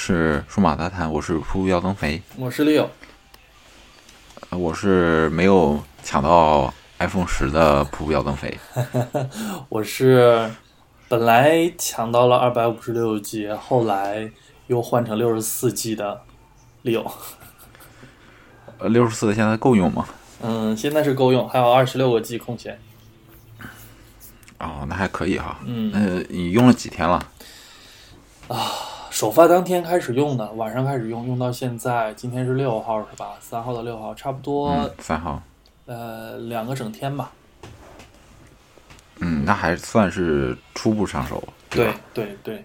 是数码杂谈，我是噗噗要增肥，我是 Leo，呃我是没有抢到 iPhone 十的噗噗要增肥。我是本来抢到了二百五十六 G，后来又换成六十四 G 的 Leo。呃，六十四的现在够用吗？嗯，现在是够用，还有二十六个 G 空闲。哦，那还可以哈。嗯呃，你用了几天了？首发当天开始用的，晚上开始用，用到现在，今天是六号是吧？三号到六号，差不多、嗯，三号。呃两个整天吧。嗯，那还算是初步上手，对吧？对对，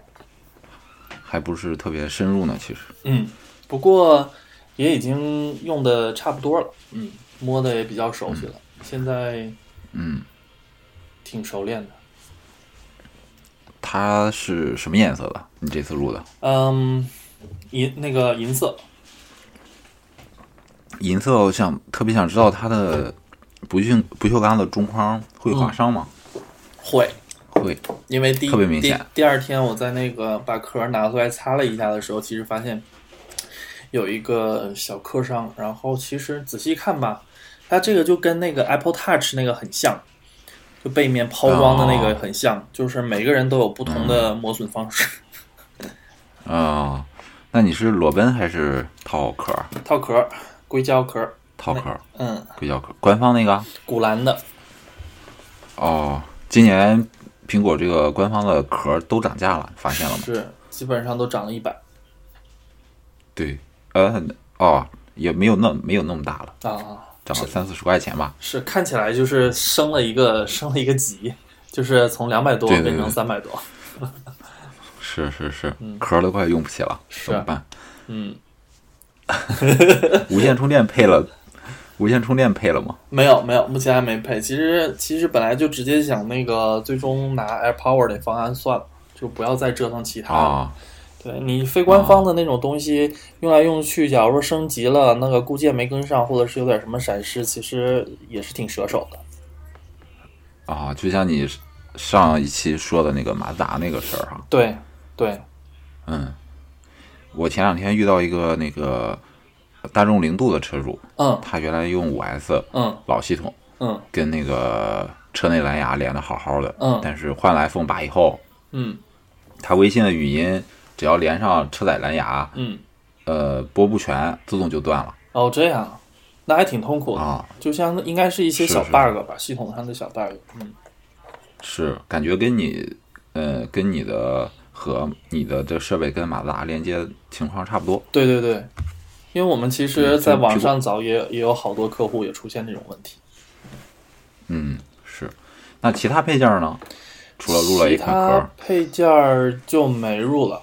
还不是特别深入呢，其实。嗯，不过也已经用的差不多了，嗯，摸的也比较熟悉了，现在嗯，挺熟练的。它是什么颜色的？你这次入的嗯，银那个银色，银色，我想特别想知道它的不锈不锈钢的中框会划伤吗？会，会。因为第一特别明显第第二天我在那个把壳拿出来擦了一下的时候，其实发现有一个小磕伤，然后其实仔细看吧，它这个就跟那个 Apple Touch 那个很像，就背面抛光的那个哦很像，就是每个人都有不同的磨损方式。啊、那你是裸奔还是套壳？套壳，硅胶壳，套壳，嗯，硅胶壳，官方那个？古兰的，哦，今年苹果这个官方的壳都涨价了，发现了吗？是基本上都涨了一百对，呃，哦，也没有那没有那么大了，啊。涨了三四十块钱吧。是看起来就是升了一个升了一个级，就是从两百多变成三百多。是是是，壳都快用不起了，是怎么办？嗯，无线充电配了，无线充电配了吗？没有没有，目前还没配。其实其实本来就直接想那个最终拿 AirPower 的方案算了，就不要再折腾其他了。啊，对你非官方的那种东西用来用去，假如说升级了，那个固件没跟上，或者是有点什么闪失，其实也是挺折手的。啊，就像你上一期说的那个马自达那个事儿哈，对对，嗯，我前两天遇到一个那个大众零度的车主，嗯。他原来用五 S 嗯。老系统，嗯。跟那个车内蓝牙连的好好的，嗯。但是换了 iPhone 八以后，嗯。他微信的语音只要连上车载蓝牙，嗯，呃，播不全，自动就断了哦这样，那还挺痛苦的。啊，就像应该是一些小 bug 吧，系统上的小 bug。嗯，是感觉跟你，呃，跟你的和你的这设备跟马自达连接情况差不多，对对对，因为我们其实嗯在网上找也也有好多客户也出现这种问题。嗯，是。那其他配件呢？除了入了一其款壳他，配件儿就没入了。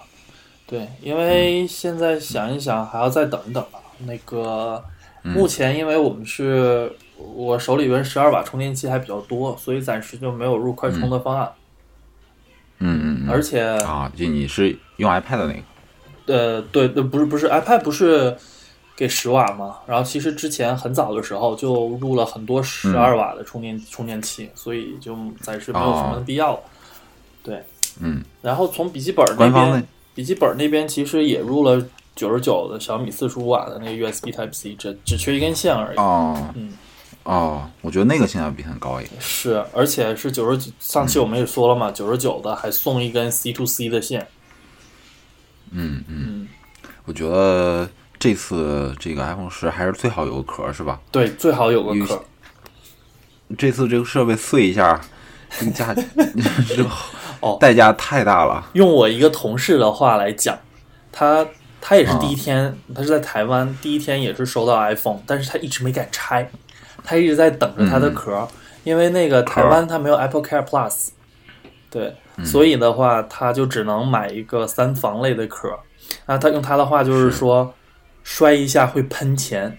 对，因为现在想一想还要再等一等吧。那个嗯目前因为我们是我手里边十二瓦充电器还比较多，所以暂时就没有入快充的方案。嗯嗯嗯，而且啊，就你是用 iPad 的那个，呃，对对，不是不是，iPad 不是给十瓦吗？然后其实之前很早的时候就入了很多十二瓦的充电、充电器，所以就暂时没有什么必要了。对，嗯，然后从笔记本那官方的边，笔记本那边其实也入了九十九的小米四十五瓦的那个 USB Type C，只只缺一根线而已。哦，嗯，哦，我觉得那个性价比很高一点。是，而且是九十九，上期我们也说了嘛，九十九的还送一根 C to C 的线。嗯嗯，嗯，我觉得这次这个 iPhone 十还是最好有个壳是吧？对，最好有个有壳。这次这个设备碎一下，这个价这个 哦。代价太大了。用我一个同事的话来讲，他他也是第一天，他是在台湾第一天也是收到 iPhone，但是他一直没敢拆，他一直在等着他的壳，因为那个台湾他没有 Apple Care Plus，对，所以的话他就只能买一个三防类的壳。那他用他的话就是。说，摔一下会喷钱，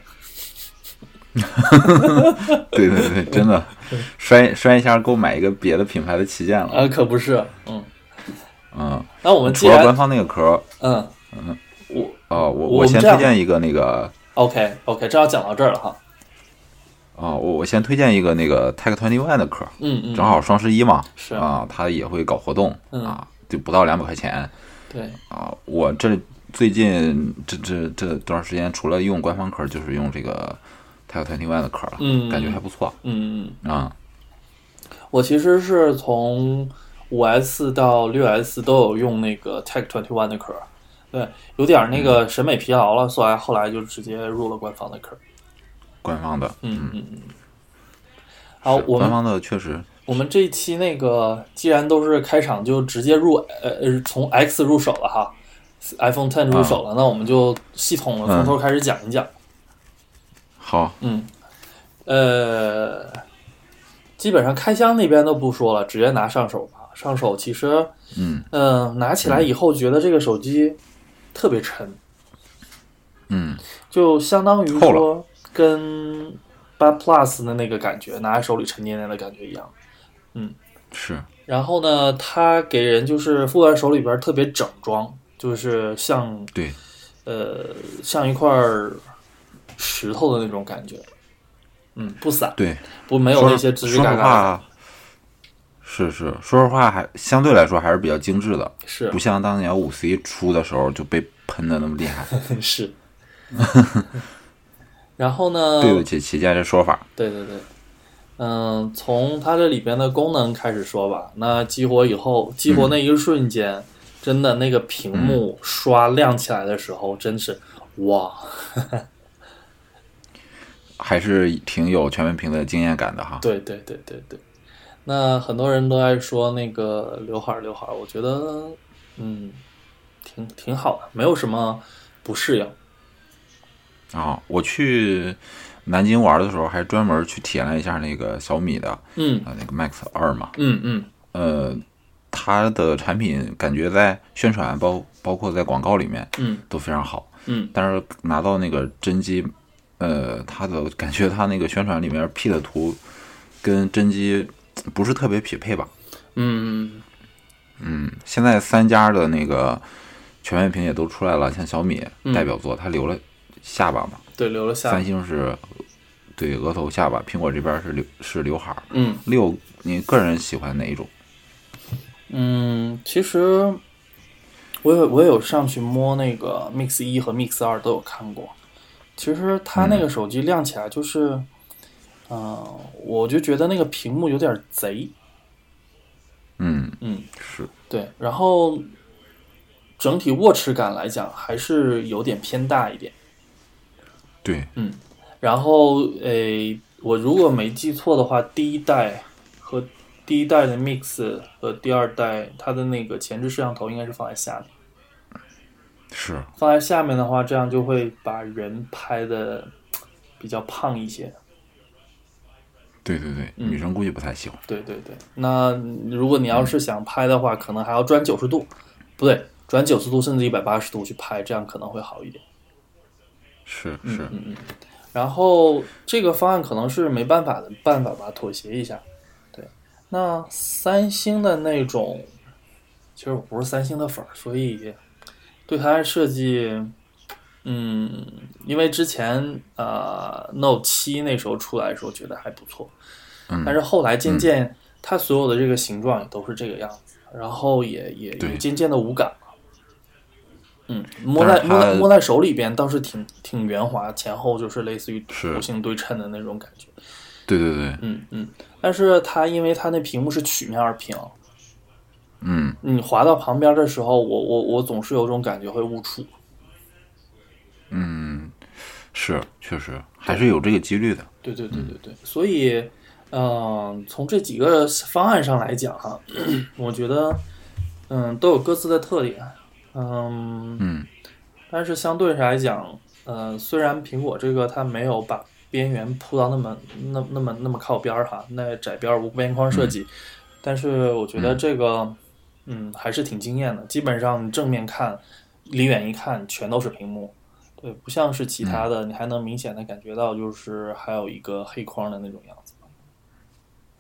对对对，真的 摔摔一下，够买一个别的品牌的旗舰了。啊，可不是，嗯。嗯，那我们除了官方那个壳，嗯嗯我哦，我我先推荐一个那个 OK OK，这要讲到这儿了哈，哦，我我先推荐一个那个 Tech Twenty One 的壳，嗯嗯，正好双十一嘛，是啊，它也会搞活动嗯啊，就不到两百块钱对，啊。我这最近这这这段时间，除了用官方壳，就是用这个 Tech Twenty One 的壳了，嗯感觉还不错嗯嗯，啊。我其实是从五 S 到六 S 都有用那个 Tech Twenty One 的壳，对，有点那个审美疲劳了，所以后来就直接入了官方的壳。官方的，嗯嗯嗯。好，是我们官方的确实，我们这一期那个既然都是开场就直接入呃呃从 X 入手了哈，iPhone Ten 入手了，那我们就系统的从头开始讲一讲。好，嗯，呃，基本上开箱那边都不说了，直接拿上手吧。上手其实，嗯。嗯、拿起来以后觉得这个手机特别沉，嗯，就相当于说跟八 Plus 的那个感觉，拿在手里沉甸甸的感觉一样。嗯是，然后呢，它给人就是握在手里边特别整装，就是像对，呃像一块儿石头的那种感觉。嗯，不散，对，不没有那些吱吱说实嘎嘎的。话，是是，说实话还相对来说还是比较精致的，是不像当年五 C 出的时候就被喷的那么厉害，是。然后呢？对不起旗舰这说法。对对对，嗯，从它这里边的功能开始说吧。那激活以后，激活那一瞬间，真的那个屏幕刷亮起来的时候，真是哇！还是挺有全面屏的经验感的哈。对对对对对。那很多人都爱说那个刘海儿刘海儿，我觉得嗯，挺挺好的，没有什么不适应。啊，我去南京玩的时候，还专门去体验了一下那个小米的嗯呃那个 Max 二嘛，嗯嗯呃，它的产品感觉在宣传包包括在广告里面嗯都非常好，嗯但是拿到那个真机，呃，它的感觉它那个宣传里面 P 的图跟真机不是特别匹配吧？嗯嗯，现在三家的那个全面屏也都出来了，像小米嗯代表作，它留了下巴嘛，对，留了下巴三。星是对额头下巴，苹果这边是刘是刘海儿。嗯六，你个人喜欢哪一种？嗯，其实我有我有上去摸那个 Mix 一和 Mix 二都有看过。其实它那个手机亮起来就是，嗯、我就觉得那个屏幕有点贼，嗯，嗯，是，对，然后整体握持感来讲还是有点偏大一点。对，嗯然后诶，我如果没记错的话，第一代和第一代的 Mix 和第二代它的那个前置摄像头应该是放在下面。是，放在下面的话，这样就会把人拍的比较胖一些。对对对，嗯女生估计不太喜欢。对对对，那如果你要是想拍的话，可能还要转九十度，不对，转九十度甚至一百八十度去拍，这样可能会好一点。是是，嗯嗯。然后这个方案可能是没办法的办法吧，妥协一下。对，那三星的那种，其实我不是三星的粉儿，所以对它的设计，嗯，因为之前呃 Note 七那时候出来的时候觉得还不错，嗯但是后来渐渐它所有的这个形状也都是这个样子，然后也也也渐渐的无感了。嗯，摸在摸在摸在手里边倒是挺挺圆滑，前后就是类似于是弧形对称的那种感觉。对对对，嗯嗯，但是它因为它那屏幕是曲面儿屏，嗯，你滑到旁边的时候，我我我总是有种感觉会误触。嗯是，确实还是有这个几率的。对对对对对，所以，嗯、从这几个方案上来讲哈，我觉得，嗯，都有各自的特点，嗯嗯，但是相对来讲，呃，虽然苹果这个它没有把边缘铺到那么那那么那么靠边儿哈，那窄边无边框设计，但是我觉得这个，嗯，还是挺惊艳的。基本上正面看，离远一看，全都是屏幕。对，不像是其他的，你还能明显的感觉到，就是还有一个黑框的那种样子。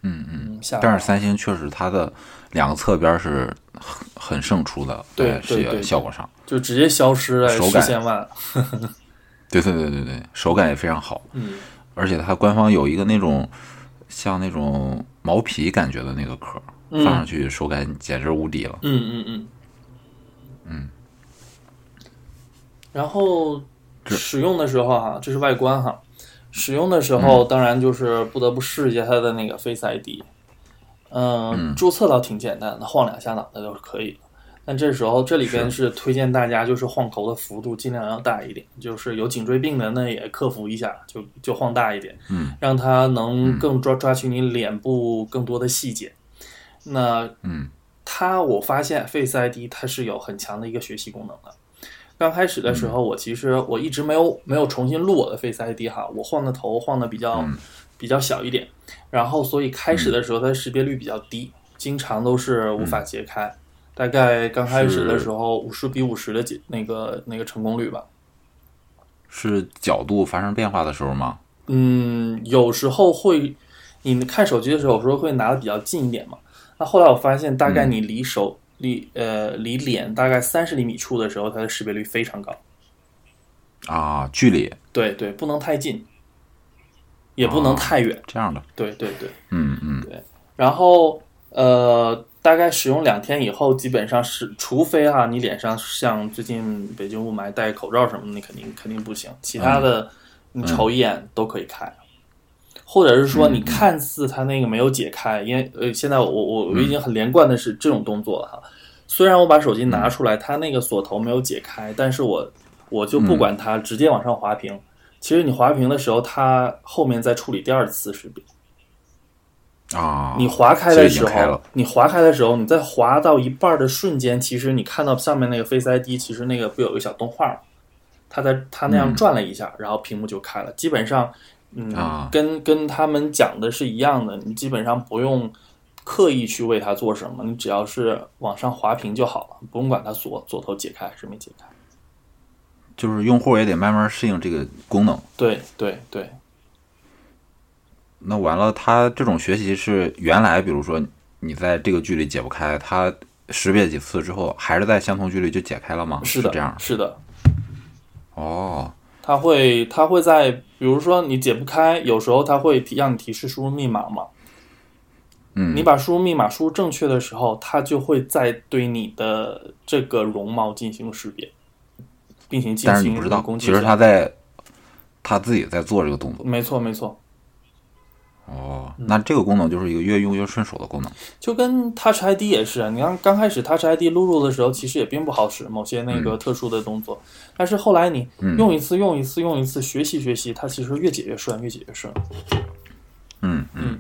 嗯嗯。但是三星确实它的两个侧边是很很胜出的，对在视野对对效果上。就直接消失在视手感线外。对对对对对，手感也非常好，嗯而且它官方有一个那种像那种毛皮感觉的那个壳，嗯放上去手感简直无敌了。嗯嗯嗯嗯然后使用的时候哈，这是外观哈，使用的时候当然就是不得不试一下它的那个 Face ID。嗯，注册倒挺简单的，晃两下脑袋就是可以的。但这时候这里边是推荐大家就是晃头的幅度尽量要大一点，就是有颈椎病的那也克服一下，就就晃大一点，嗯，让它能更抓抓取你脸部更多的细节。那嗯，它我发现 Face ID 它是有很强的一个学习功能的。刚开始的时候，我其实我一直没有没有重新录我的 Face ID 哈，我晃的头晃的比较、比较小一点，然后所以开始的时候它识别率比较低，经常都是无法解开。大概刚开始的时候五十比五十的解那个那个成功率吧。是角度发生变化的时候吗？嗯，有时候会，你看手机的时候，有时候会拿的比较近一点嘛。那后来我发现，大概你离手、离呃离脸大概三十厘米处的时候，它的识别率非常高。啊，距离对对，不能太近，也不能太远。这样的，对对对。嗯嗯对然后呃，大概使用两天以后，基本上是，除非哈、你脸上像最近北京雾霾戴口罩什么的，你肯定肯定不行。其他的你瞅一眼都可以开，或者是说你看似它那个没有解开，因为呃现在我我我已经很连贯的是这种动作了哈。虽然我把手机拿出来，它那个锁头没有解开，但是我我就不管它，直接往上滑屏。其实你滑屏的时候，它后面再处理第二次识别。啊，你划开的时候你划开的时候，你在划到一半的瞬间，其实你看到上面那个 Face ID，其实那个不有一个小动画吗？它在它那样转了一下，然后屏幕就开了。基本上，嗯，啊跟跟他们讲的是一样的，你基本上不用刻意去为它做什么，你只要是往上滑屏就好了，不用管它锁锁头解开还是没解开。就是用户也得慢慢适应这个功能。对对对，那完了，它这种学习是原来，比如说你在这个距离解不开，它识别几次之后，还是在相同距离就解开了吗？是的，这样。是的，哦，它会它会在，比如说你解不开，有时候它会提让你提示输入密码嘛。嗯，你把输入密码输入正确的时候，它就会在对你的这个容貌进行识别，并且进行但是你不知道，其实他在他自己在做这个动作。没错没错，哦，那这个功能就是一个越用越顺手的功能。就跟 Touch ID 也是啊。你看刚开始 Touch ID 录入的时候，其实也并不好使，某些那嗯个特殊的动作。但是后来你用一次用一次用一次学习学习，它其实越解越顺，越解越顺。嗯嗯，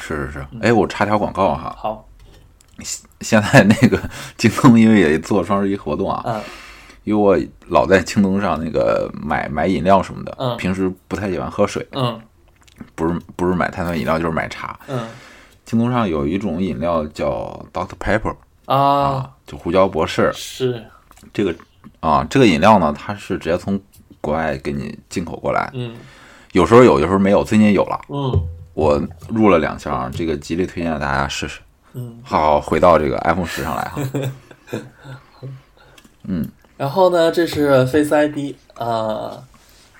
是是是。哎，我插条广告哈，好，现在那个京东因为也做双十一活动啊，嗯因为我老在京东上那个买买饮料什么的，嗯平时不太喜欢喝水，嗯不是不是买碳酸饮料就是买茶。嗯京东上有一种饮料叫 Dr Pepper 啊，就胡椒博士，是这个啊这个饮料呢，它是直接从国外给你进口过来，嗯有时候有，有时候没有，最近有了。嗯我入了两箱，这个极力推荐大家试试。嗯。好，回到这个 iPhone 十上来哈。嗯然后呢，这是 Face ID 啊、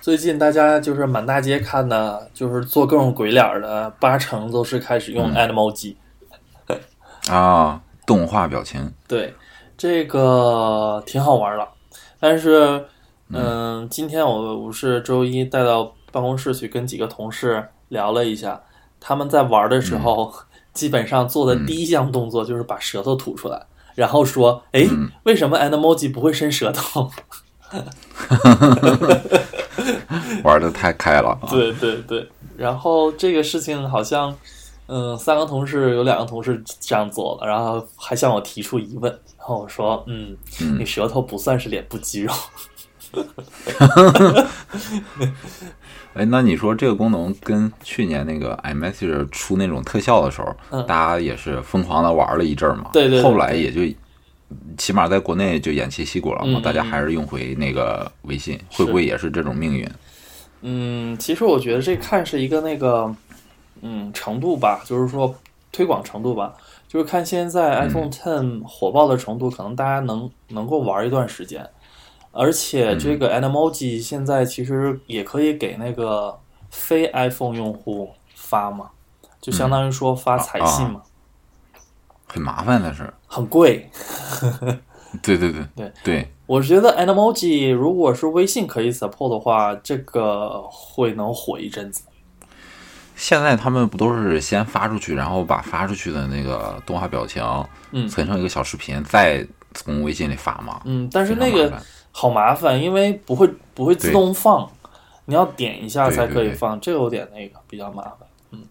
最近大家就是满大街看的，就是做各种鬼脸儿的，八成都是开始用 Animal 啊，动画表情，对，这个挺好玩的。但是，嗯，今天我我是周一带到办公室去跟几个同事聊了一下，他们在玩的时候，基本上做的第一项动作就是把舌头吐出来，然后说：“哎，为什么 Animal 不会伸舌头？” 玩的太开了啊！对对对，然后这个事情好像，嗯，三个同事有两个同事这样做了，然后还向我提出疑问，然后我说，嗯，你舌头不算是脸部肌肉，哎，那你说这个功能跟去年那个 iMessage 出那种特效的时候，嗯。大家也是疯狂的玩了一阵儿嘛？对对对后来也就起码在国内就偃旗息鼓了嘛，嗯大家还是用回那个微信，会不会也是这种命运？嗯，其实我觉得这看是一个那个，嗯，程度吧，就是说推广程度吧，就是看现在 iPhone Ten 火爆的程度，可能大家能能够玩一段时间，而且这个 Animoji 现在其实也可以给那个非 iPhone 用户发嘛，就相当于说发彩信嘛，很麻烦的是，很贵，对对对。对。对，我觉得 Animoji 如果是微信可以 support 的话，这个会能火一阵子。现在他们不都是先发出去，然后把发出去的那个动画表情，嗯。存成一个小视频，再从微信里发吗？嗯，但是那个好麻烦，因为不会不会自动放，你要点一下才可以放，这个有点那个比较麻烦。嗯。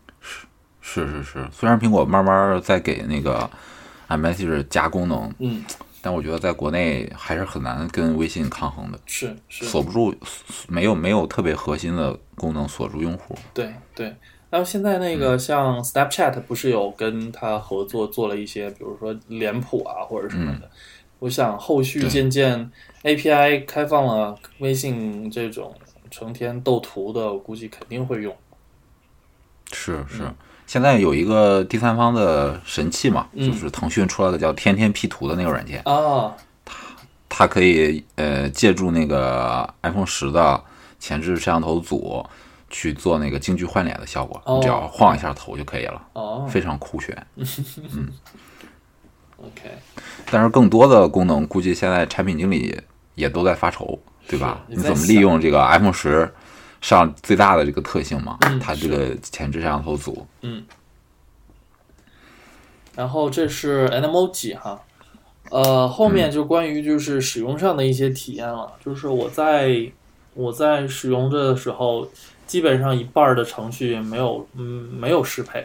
是是是，虽然苹果慢慢在给那个 iMessage 加功能，嗯，但我觉得在国内还是很难跟微信抗衡的，是是，锁不住，没有没有特别核心的功能锁住用户。对对。然后现在那嗯个像 Snapchat 不是有跟他合作做了一些，比如说脸谱啊或者什么的。我想后续渐渐 API 开放了，微信这种成天斗图的，我估计肯定会用。是是，嗯现在有一个第三方的神器嘛，嗯。就是腾讯出来的叫天天 P 图的那个软件，啊，它它可以呃借助那个 iPhone 十的前置摄像头组去做那个京剧换脸的效果，哦。你只要晃一下头就可以了，哦。非常酷炫。嗯，OK，但是更多的功能，估计现在产品经理也都在发愁，对吧？你你怎么利用这个 iPhone 十上最大的这个特性嘛？嗯它这个前置摄像头组，嗯。然后这是 Animoji 哈，呃，后面就关于就是使用上的一些体验了，就是我在我在使用的时候，基本上一半的程序没有嗯没有适配，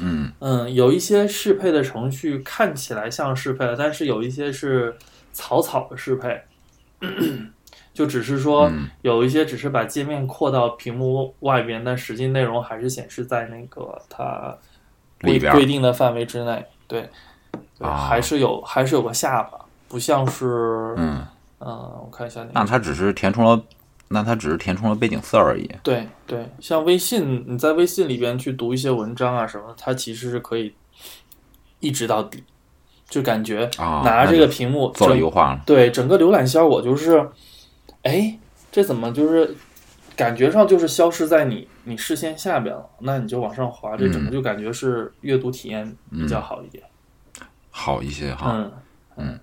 嗯。嗯，有一些适配的程序看起来像适配了，但是有一些是草草的适配，就只是说嗯有一些只是把界面扩到屏幕外边，但实际内容还是显示在那个它规里边儿规定的范围之内。对，对啊还是有还是有个下巴，不像是嗯、嗯，我看一下那个那它只是填充了，那它只是填充了背景色而已。对对，像微信，你在微信里边去读一些文章啊什么，它其实是可以一直到底，就感觉啊拿着这个屏幕做了优化了。对整个浏览效果就是，哎，这怎么就是感觉上就是消失在你你视线下边了？那你就往上滑，这整个嗯就感觉是阅读体验比较好一点。好一些哈，嗯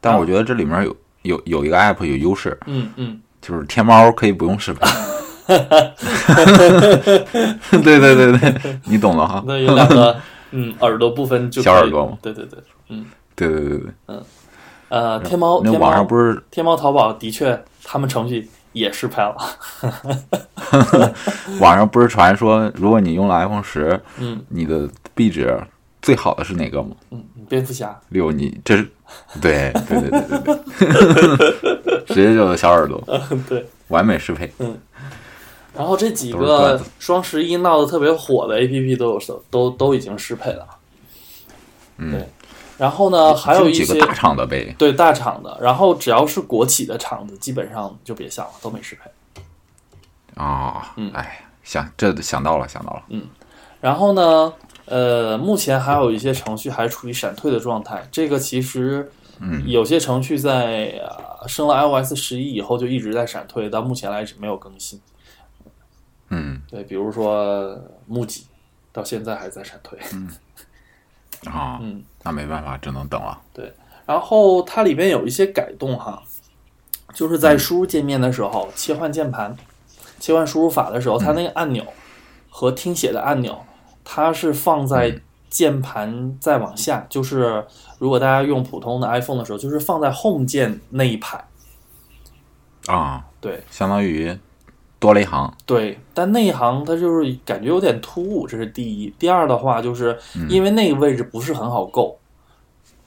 但我觉得这里面有有有一个 app 有优势，嗯嗯，就是天猫可以不用适配。对对对对，你懂了哈。那有两个 嗯耳朵部分就小耳朵嘛对对对，嗯对对对对，嗯呃，天猫那网上不是天猫、淘宝的确，他们程序也适配了。网上不是传说，如果你用了 iPhone 十，嗯你的壁纸最好的是哪个吗？嗯，蝙蝠侠，六，你这是对对对对对对，直接就小耳朵，对。完美适配。嗯然后这几个双十一闹得特别火的 APP 都有都都已经适配了。嗯对。然后呢，还有一些几个大厂的呗。对大厂的，然后只要是国企的厂子，基本上就别想了，都没适配。啊，嗯哎，想这想到了，想到了。嗯然后呢，呃，目前还有一些程序还处于闪退的状态。这个其实，嗯有些程序在、呃、升了 iOS 十一以后就一直在闪退，到目前来止没有更新。嗯对，比如说木吉，到现在还在闪退。啊，嗯，那没办法，只能等了。对然后它里边有一些改动哈，就是在输入界面的时候，切换键盘、切换输入法的时候，它那个按钮和听写的按钮，它是放在键盘再往下，就是如果大家用普通的 iPhone 的时候，就是放在 Home 键那一排。啊，对。相当于多了一行。对，但那一行它就是感觉有点突兀，这是第一。第二的话，就是因为那个位置不是很好够，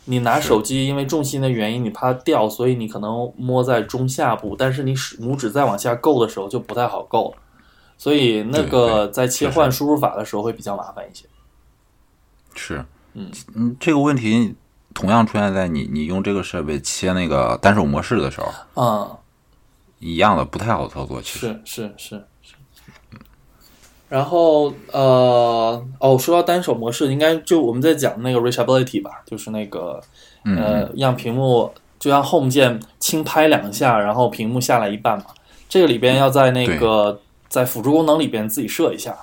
你拿手机因为重心的原因，你怕掉，所以你可能摸在中下部，但是你使拇指再往下够的时候就不太好够了，所以那个在切换输入法的时候会比较麻烦一些。是，嗯。嗯，这个问题同样出现在你你用这个设备切那个单手模式的时候，嗯，一样的，不太好操作。其实，是是是是。然后呃哦，说到单手模式，应该就我们在讲那个 reachability 吧，就是那个嗯呃，让屏幕就像 Home 键轻拍两下，然后屏幕下来一半嘛。这个里边要在那个在辅助功能里边自己设一下，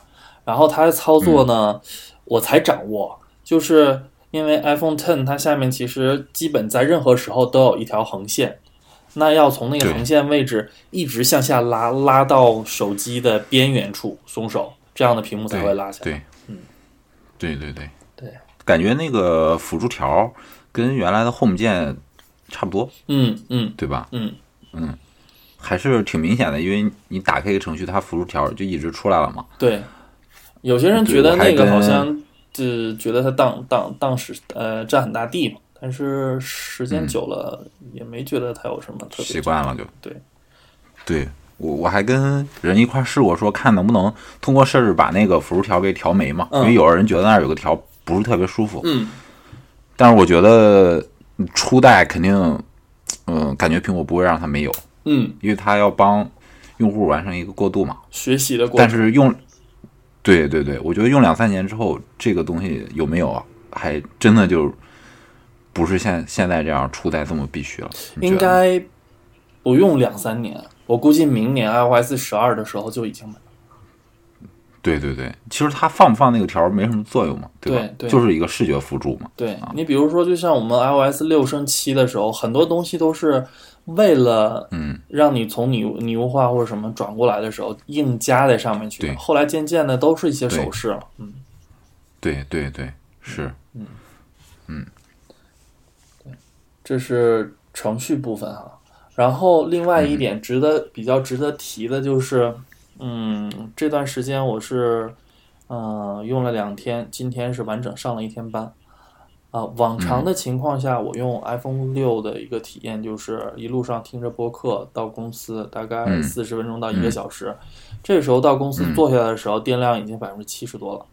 然后它的操作呢，我才掌握，就是因因为 iPhone Ten 它下面其实基本在任何时候都有一条横线，那要从那个横线位置一直向下拉，拉到手机的边缘处松手，这样的屏幕才会拉下来。对，嗯，对对对对，感觉那个辅助条跟原来的 Home 键差不多，嗯嗯对吧？嗯嗯，还是挺明显的，因为你打开一个程序，它辅助条就一直出来了嘛。对。有些人觉得那个好像就觉得它当当当时呃占很大地方，但是时间久了也没觉得它有什么特别。习惯了就对。对我我还跟人一块儿试过，说看能不能通过设置把那个辅助条给调没嘛，嗯因为有的人觉得那儿有个条不是特别舒服，嗯但是我觉得初代肯定，嗯、感觉苹果不会让它没有，嗯，因为它要帮用户完成一个过渡嘛。学习的过程。但是用，对对对，我觉得用两三年之后，这个东西有没有啊，还真的就不是现现在这样初代这么必须了。应该不用两三年，我估计明年 iOS 十二的时候就已经没了。对对对，其实它放不放那个条没什么作用嘛，对吧？对对就是一个视觉辅助嘛。对你比如说，就像我们 iOS 六升七的时候，很多东西都是为了嗯，让你从拟拟物化或者什么转过来的时候硬加在上面去。对后来渐渐的都是一些手势了，嗯，对对对，是，这是程序部分哈。然后另外一点值得、比较值得提的就是，嗯，这段时间我是，嗯、用了两天，今天是完整上了一天班。啊、往常的情况下，我用 iPhone 六的一个体验就是一路上听着播客到公司，大概嗯四十分钟到一个小时。这时候到公司坐下来的时候，电量已经百分之七十多了，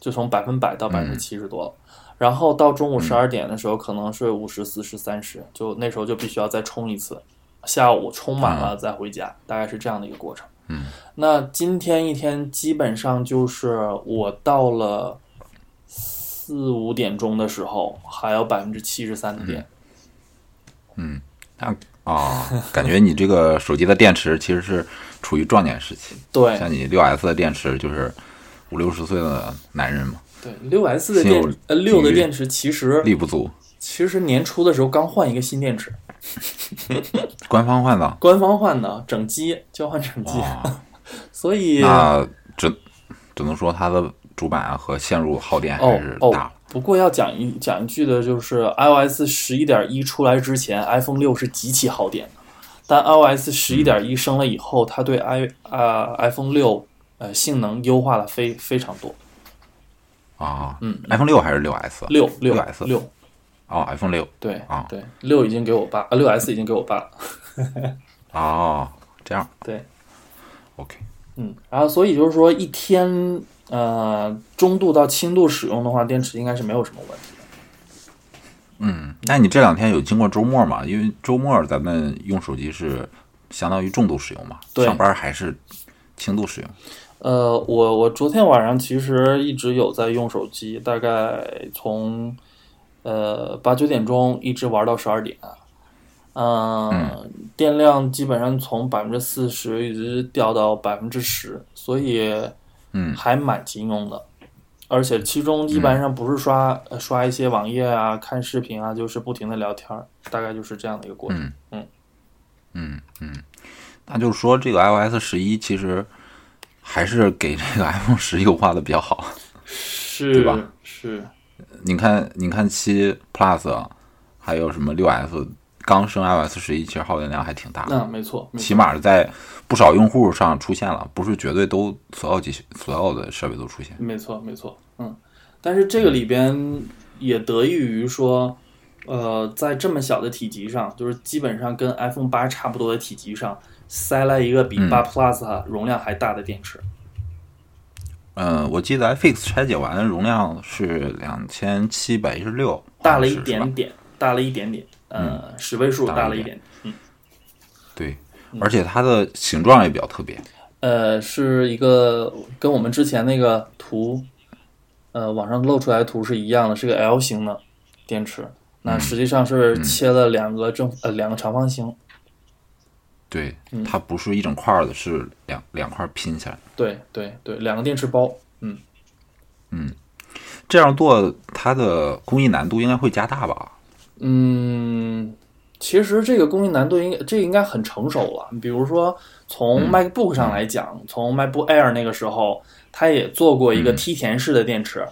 就从百分百到百分之七十多了。然后到中午十二点的时候，可能是五十、四十、三十，就那时候就必须要再充一次。下午充满了再回家，大概是这样的一个过程。嗯，那今天一天基本上就是我到了四五点钟的时候，还有百分之七十三的电。嗯那啊、感觉你这个手机的电池其实是处于壮年时期，对。像你六 S 的电池就是五六十岁的男人嘛，对，六 S 的电呃六的电池其实力不足。其实年初的时候刚换一个新电池，官方换的，官方换的整机交换整机，所以那只只能说它的主板和线路耗电还是哦大了。不过要讲一讲一句的，就是 iOS 十一点一出来之前，iPhone 六是极其耗电的，但 iOS 十一点一升了以后，它对 i 啊、iPhone 六呃性能优化了非非常多。啊，嗯，iPhone 六还是六 S？六六 6S 六，哦，iPhone 六对啊对，六已经给我爸，啊六 S 已经给我爸了。哦，这样 对，OK，嗯，然后所以就是说一天呃中度到轻度使用的话，电池应该是没有什么问题的。嗯，那你这两天有经过周末吗？因为周末咱们用手机是相当于重度使用嘛，对上班还是轻度使用。呃，我我昨天晚上其实一直有在用手机，大概从呃八九点钟一直玩到十二点，嗯，电量基本上从百分之四十一直掉到百分之十，所以嗯还蛮经用的。而且其中基本上不是刷、呃刷一些网页啊、看视频啊，就是不停的聊天儿，大概就是这样的一个过程。嗯嗯嗯嗯，那就是说这个 iOS 十一其实还是给这个 iPhone 十优化的比较好。是对吧是，你看，你看七 Plus，还有什么六 S，刚升 iOS 十一，其实耗电量还挺大的。那没错，没错起码在不少用户上出现了，不是绝对都所有机所有的设备都出现。没错，没错，嗯，但是这个里边也得益于说，呃，在这么小的体积上，就是基本上跟 iPhone 八差不多的体积上，塞了一个比嗯。八 Plus 容量还大的电池。嗯，我记得 iFix 拆解完容量是两千七百一十六，大了一点点，大了一点点，呃，十位数大了一点。大了一点，嗯，对，而且它的形状也比较特别。呃，是一个跟我们之前那个图，呃，网上露出来的图是一样的，是个 L 型的电池，那实际上是切了两个正呃两个长方形，对，嗯它不是一整块儿的，是两两块儿拼起来的。对对对，两个电池包，嗯嗯这样做，它的工艺难度应该会加大吧？嗯，其实这个工艺难度应该这应该很成熟了。比如说从 MacBook 上来讲，从 MacBook Air 那个时候，它也做过一个梯田式的电池。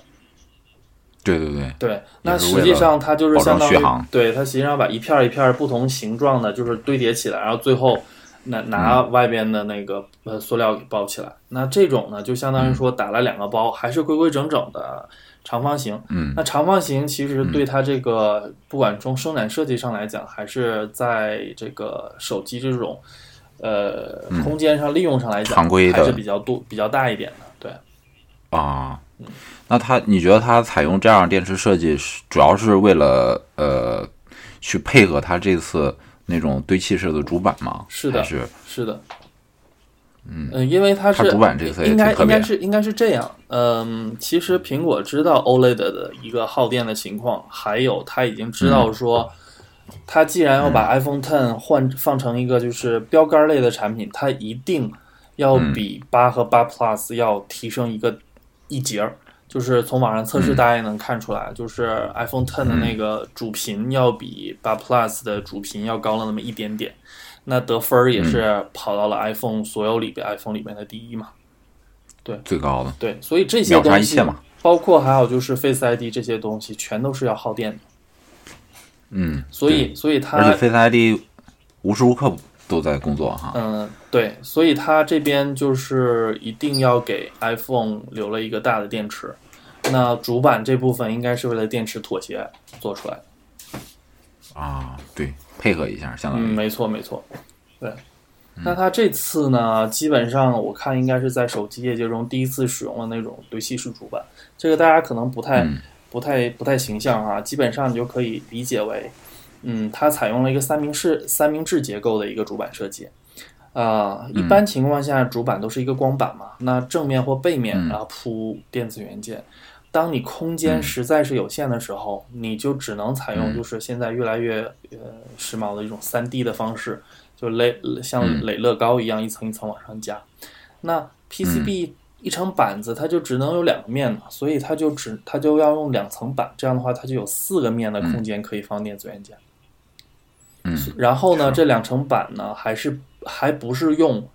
对对对，对，那实际上它就是相当于对它实际上把一片儿一片儿不同形状的，就是堆叠起来，然后最后拿拿外边的那个呃塑料给包起来。那这种呢，就相当于说打了两个包，还是规规整整的长方形。嗯。那长方形其实对它这个不管从生产设计上来讲，还是在这个手机这种呃空间上利用上来讲，嗯常规的还是比较多比较大一点的。对，啊，那它你觉得它采用这样电池设计是主要是为了呃去配合它这次那种堆砌式的主板吗？是的是是的。嗯，因为它是它主板这次应该应该是应该是这样。嗯，其实苹果知道 OLED 的一个耗电的情况，还有它已经知道说，它既然要把 iPhone Ten 换放成一个就是标杆类的产品，它一定要比八和八 Plus 要提升一个一截儿。就是从网上测试，大家也能看出来，就是 iPhone Ten 的那个主频要比八 Plus 的主频要高了那么一点点。那得分儿也是跑到了 iPhone 所有里边 iPhone 里面的第一嘛。对最高的？对，所以这些东西包括还有就是 Face ID 这些东西，全都是要耗电的。嗯，所以，所以它而且 Face ID 无时无刻都在工作哈。嗯，对，所以它这边就是一定要给 iPhone 留了一个大的电池。那主板这部分应该是为了电池妥协做出来的。啊，对，配合一下，相当嗯，于没错，没错。对，那它这次呢，基本上我看应该是在手机业界中第一次使用了那种堆砌式主板。这个大家可能不太、嗯不太、不太形象啊。基本上你就可以理解为，嗯，它采用了一个三明治三明治结构的一个主板设计。啊、一般情况下，主板都是一个光板嘛，那正面或背面啊铺电子元件。当你空间实在是有限的时候，你就只能采用就是现在越来越呃时髦的一种三 D 的方式，就垒像垒乐高一样一层一层往上加。那 PCB 一层板子它就只能有两个面嘛，所以它就只它就要用两层板，这样的话它就有四个面的空间可以放电子元件。嗯，然后呢，这两层板呢还是还不是用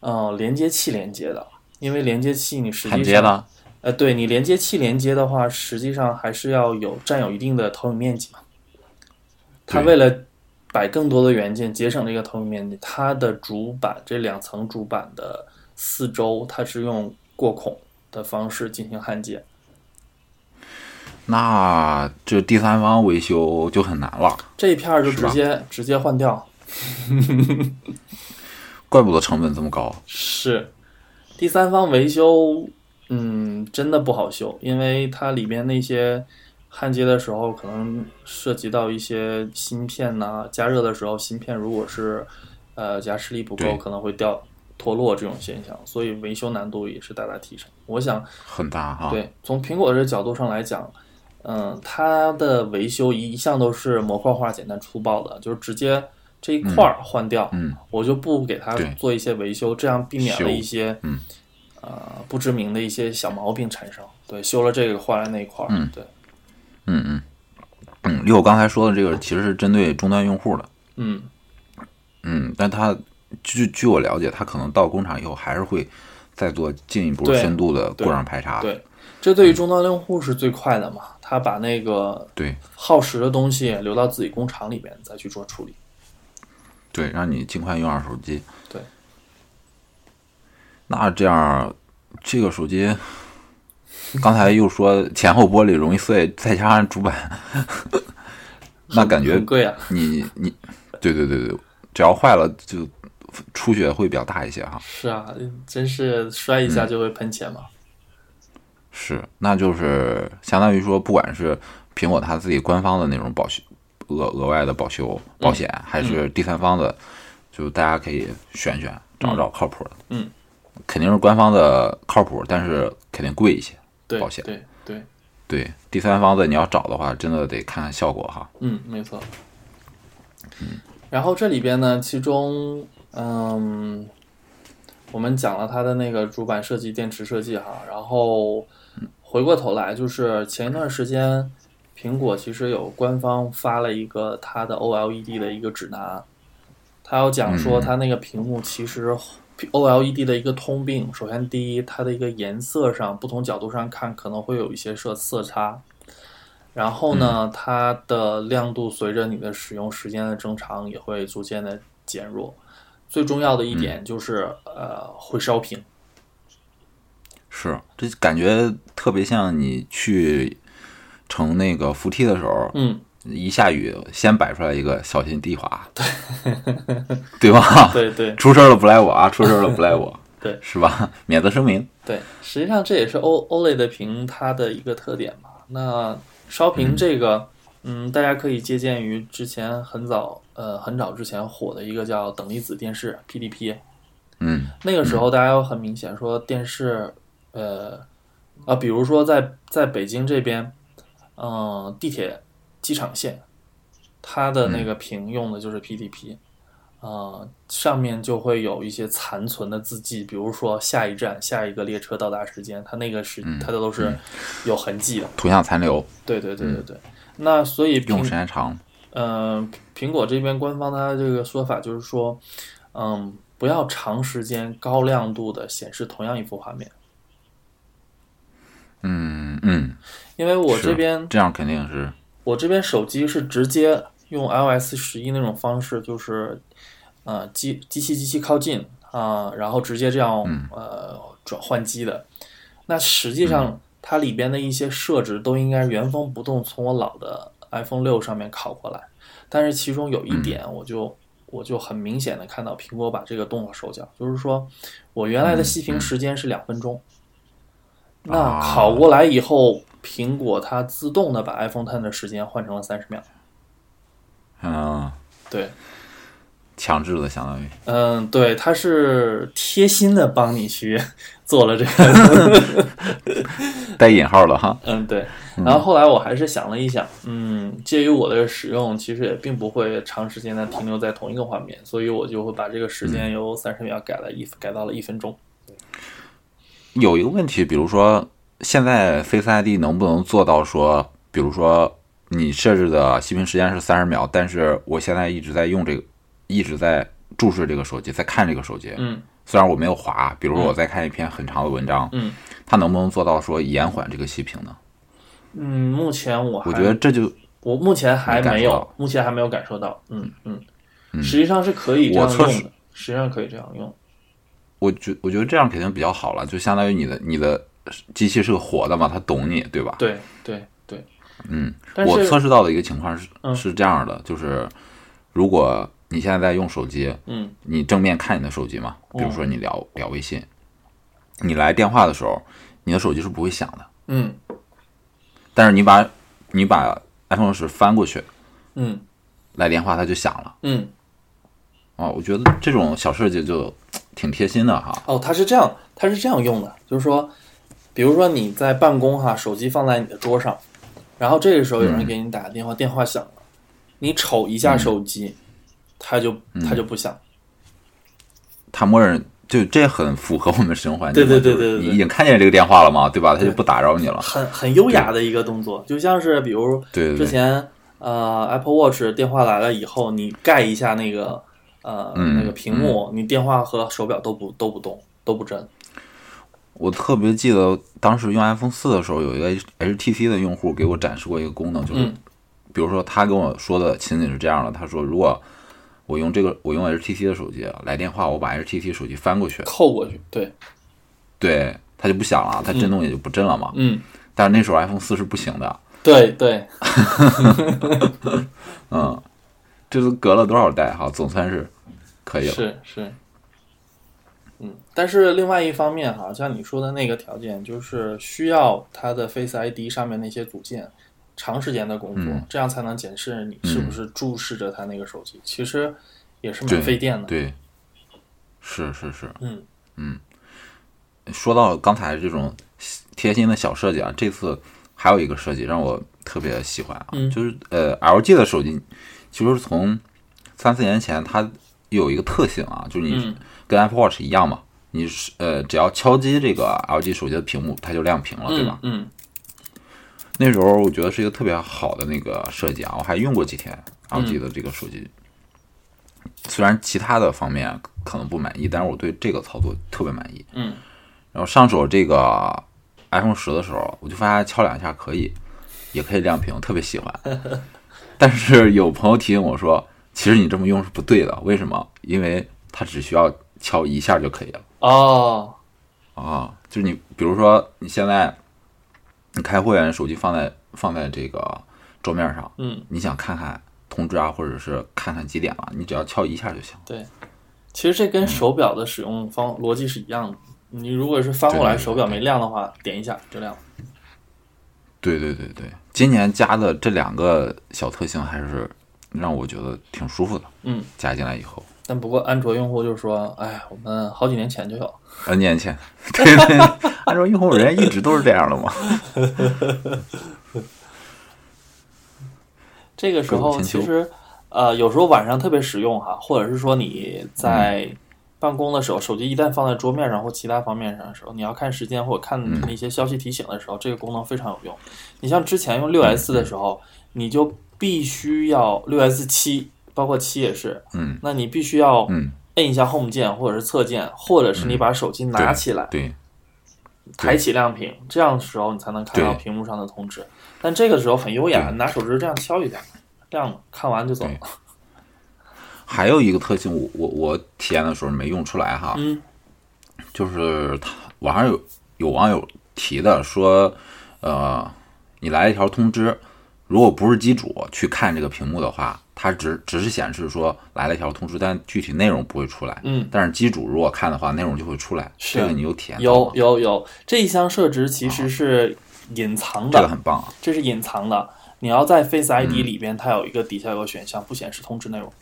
呃连接器连接的，因为连接器你实际上焊接的，呃，对你连接器连接的话，实际上还是要有占有一定的投影面积嘛。它为了摆更多的元件，节省这个投影面积，它的主板这两层主板的四周，它是用过孔的方式进行焊接。那这第三方维修就很难了，这一片儿就直接直接换掉，怪不得成本这么高。是第三方维修，嗯，真的不好修，因为它里边那些焊接的时候，可能涉及到一些芯片呐、加热的时候，芯片如果是呃夹持力不够，可能会掉脱落这种现象，所以维修难度也是大大提升。我想，很大哈。对，从苹果这角度上来讲，嗯，它的维修一向都是模块化、简单粗暴的，就是直接这一块儿换掉，嗯我就不给它做一些维修，这样避免了一些嗯。呃不知名的一些小毛病产生。对，修了这个换了那一块儿，嗯。对，嗯嗯嗯，因为我刚才说的这个其实是针对终端用户的，嗯，嗯，但他据据我了解，他可能到工厂以后还是会再做进一步深度的故障排查。对，这对于终端用户是最快的嘛，他把那个对耗时的东西留到自己工厂里边再去做处理。对，让你尽快用上手机。对，那这样这个手机，刚才又说前后玻璃容易碎，再加上主板，那感觉很贵啊，你你，对对对对，只要坏了就出血会比较大一些哈。是啊，真是摔一下就会喷钱嘛。是，那就是相当于说，不管是苹果它自己官方的那种保修额额外的保修保险，还是第三方的，就大家可以选选，找找靠谱的。嗯，肯定是官方的靠谱，但是肯定贵一些。对，保险对对，对，第三方的你要找的话，真的得看看效果哈。嗯，没错。嗯然后这里边呢，其中，嗯，我们讲了它的那个主板设计、电池设计哈，然后回过头来，就是前一段时间，苹果其实有官方发了一个它的 OLED 的一个指南，它要讲说它那个屏幕其实 OLED 的一个通病。首先，第一，它的一个颜色上不同角度上看可能会有一些色色差。然后呢，它的亮度随着你的使用时间的增长也会逐渐的减弱。最重要的一点就是，呃，会烧屏。是，这感觉特别像你去乘那个扶梯的时候，嗯，一下雨先摆出来一个小心地滑，对对吧？对对出事儿了不赖我啊，出事儿了不赖我，对，是吧？免责声明。对，实际上这也是 O OLED 屏它的一个特点嘛。那烧屏这个，嗯大家可以借鉴于之前很早，呃，很早之前火的一个叫等离子电视 PDP。嗯那个时候大家又很明显说电视，呃，啊，比如说在在北京这边，嗯、地铁机场线，它的那个屏用的就是 PDP，呃，上面就会有一些残存的字迹，比如说下一站、下一个列车到达时间，它那个是它的都是有痕迹的。图像残留，对对对对对。那所以用苹时间长。嗯，苹果这边官方它这个说法就是说，嗯，不要长时间高亮度的显示同样一幅画面，嗯嗯，因为我这边这样肯定是，我这边手机是直接用 iOS 十一那种方式，就是呃机机器机器靠近啊、然后直接这样、呃转换机的。那实际上它里边的一些设置都应该原封不动从我老的 iPhone 六上面拷过来，但是其中有一点我就、我就很明显的看到苹果把这个动了手脚，就是说我原来的熄屏时间是两分钟，那啊拷过来以后，苹果它自动的把 iPhone Ten 的时间换成了三十秒。嗯，对，强制的相当于。嗯，对，它是贴心的帮你去做了这个。带引号的哈。嗯，对。然后后来我还是想了一想，嗯，介于我的使用，其实也并不会长时间的停留在同一个画面，所以我就会把这个时间由三十秒改了一改到了一分钟。有一个问题，比如说现在 Face ID 能不能做到说，比如说你设置的熄屏时间是三十秒，但是我现在一直在用这个，一直在注视这个手机，在看这个手机。嗯虽然我没有滑，比如说我在看一篇很长的文章，嗯它能不能做到说延缓这个熄屏呢？嗯，目前我还我觉得这就我目前还没有目前还没有感受到。嗯嗯，嗯实际上是可以这样用的，实际上可以这样用。我觉我觉得这样肯定比较好了，就相当于你的你的机器是个活的嘛，它懂你，对吧？对对对，嗯，我测试到的一个情况是、嗯。是这样的，就是如果你现在在用手机，嗯。你正面看你的手机嘛，哦。比如说你聊、聊微信，你来电话的时候，你的手机是不会响的，嗯。但是你把你把 iPhone 十翻过去嗯。来电话，它就响了。嗯，哦，我觉得这种小设计就挺贴心的哈。哦，它是这样，它是这样用的，就是说，比如说你在办公哈，手机放在你的桌上，然后这个时候有人嗯给你打个电话，电话响了，你瞅一下手机，它就嗯它就不响。它默认就这很符合我们使用环境嘛。对对对对对对你已经看见这个电话了嘛，对吧？它就不打扰你了。很很优雅的一个动作，就像是比如对，之前呃 Apple Watch 电话来了以后，你盖一下那个呃、嗯那个屏幕，你电话和手表都不都不动都不震。我特别记得当时用 iPhone 四的时候，有一个 HTC 的用户给我展示过一个功能，就是嗯。比如说他跟我说的情景是这样的，他说如果我用这个我用 HTC 的手机来电话，我把 HTC 手机翻过去，扣过去，对，对，它就不响了，它震动也就不震了嘛。嗯，但是那时候 iPhone 四是不行的，对对，嗯，这都隔了多少代哈，总算是可以了。是是，嗯，但是另外一方面哈，像你说的那个条件，就是需要它的 Face ID 上面那些组件长时间的工作，嗯这样才能检视你是不是注视着它那个手机。其实也是蛮费电的。对，是是是，嗯说到刚才这种贴心的小设计啊，这次还有一个设计让我特别喜欢啊，嗯就是呃，LG 的手机其实从三四年前它有一个特性啊，就是你嗯跟 Apple Watch 一样嘛，你是呃只要敲击这个 LG 手机的屏幕，它就亮屏了，对吧？嗯那时候我觉得是一个特别好的那个设计啊，我还用过几天嗯 LG 的这个手机。虽然其他的方面可能不满意，但是我对这个操作特别满意。嗯，然后上手这个 iPhone 十的时候，我就发现敲两下可以，也可以亮屏，特别喜欢。但是有朋友提醒我说，其实你这么用是不对的，为什么？因为它只需要敲一下就可以了。哦，啊，就是你，比如说你现在你开会员，手机放在放在这个桌面上，嗯，你想看看通知啊，或者是看看几点了，你只要敲一下就行。对，其实这跟手表的使用方逻辑是一样的。你如果是翻过来手表没亮的话，点一下就亮了。对对对对，今年加的这两个小特性还是让我觉得挺舒服的。嗯，加进来以后但不过安卓用户就说：“哎，我们好几年前就有。，N 年前，对对，安卓用户人家一直都是这样的嘛。这个时候其实，呃，有时候晚上特别实用哈，或者是说你在办公的时候，手机一旦放在桌面上或其他方面上的时候，你要看时间或者看那些消息提醒的时候，这个功能非常有用。你像之前用六 S 的时候，你就必须要六 S 七，包括七也是，嗯。那你必须要嗯，摁一下 Home 键或者是侧键，或者是你把手机拿起来，对，抬起亮屏，这样的时候你才能看到屏幕上的通知。但这个时候很优雅，拿手指这样敲一下，亮了，看完就走。了。还有一个特性，我我我体验的时候没用出来哈，嗯。就是他网上有有网友提的说，呃，你来一条通知，如果不是机主去看这个屏幕的话，它只只是显示说来了一条通知，但具体内容不会出来。嗯，但是机主如果看的话，内容就会出来。是这个你有体验到有？有有，这一项设置其实是隐藏的，这个很棒啊。这是隐藏的。你要在 Face ID 嗯里边，它有一个底下有个选项不显示通知内容。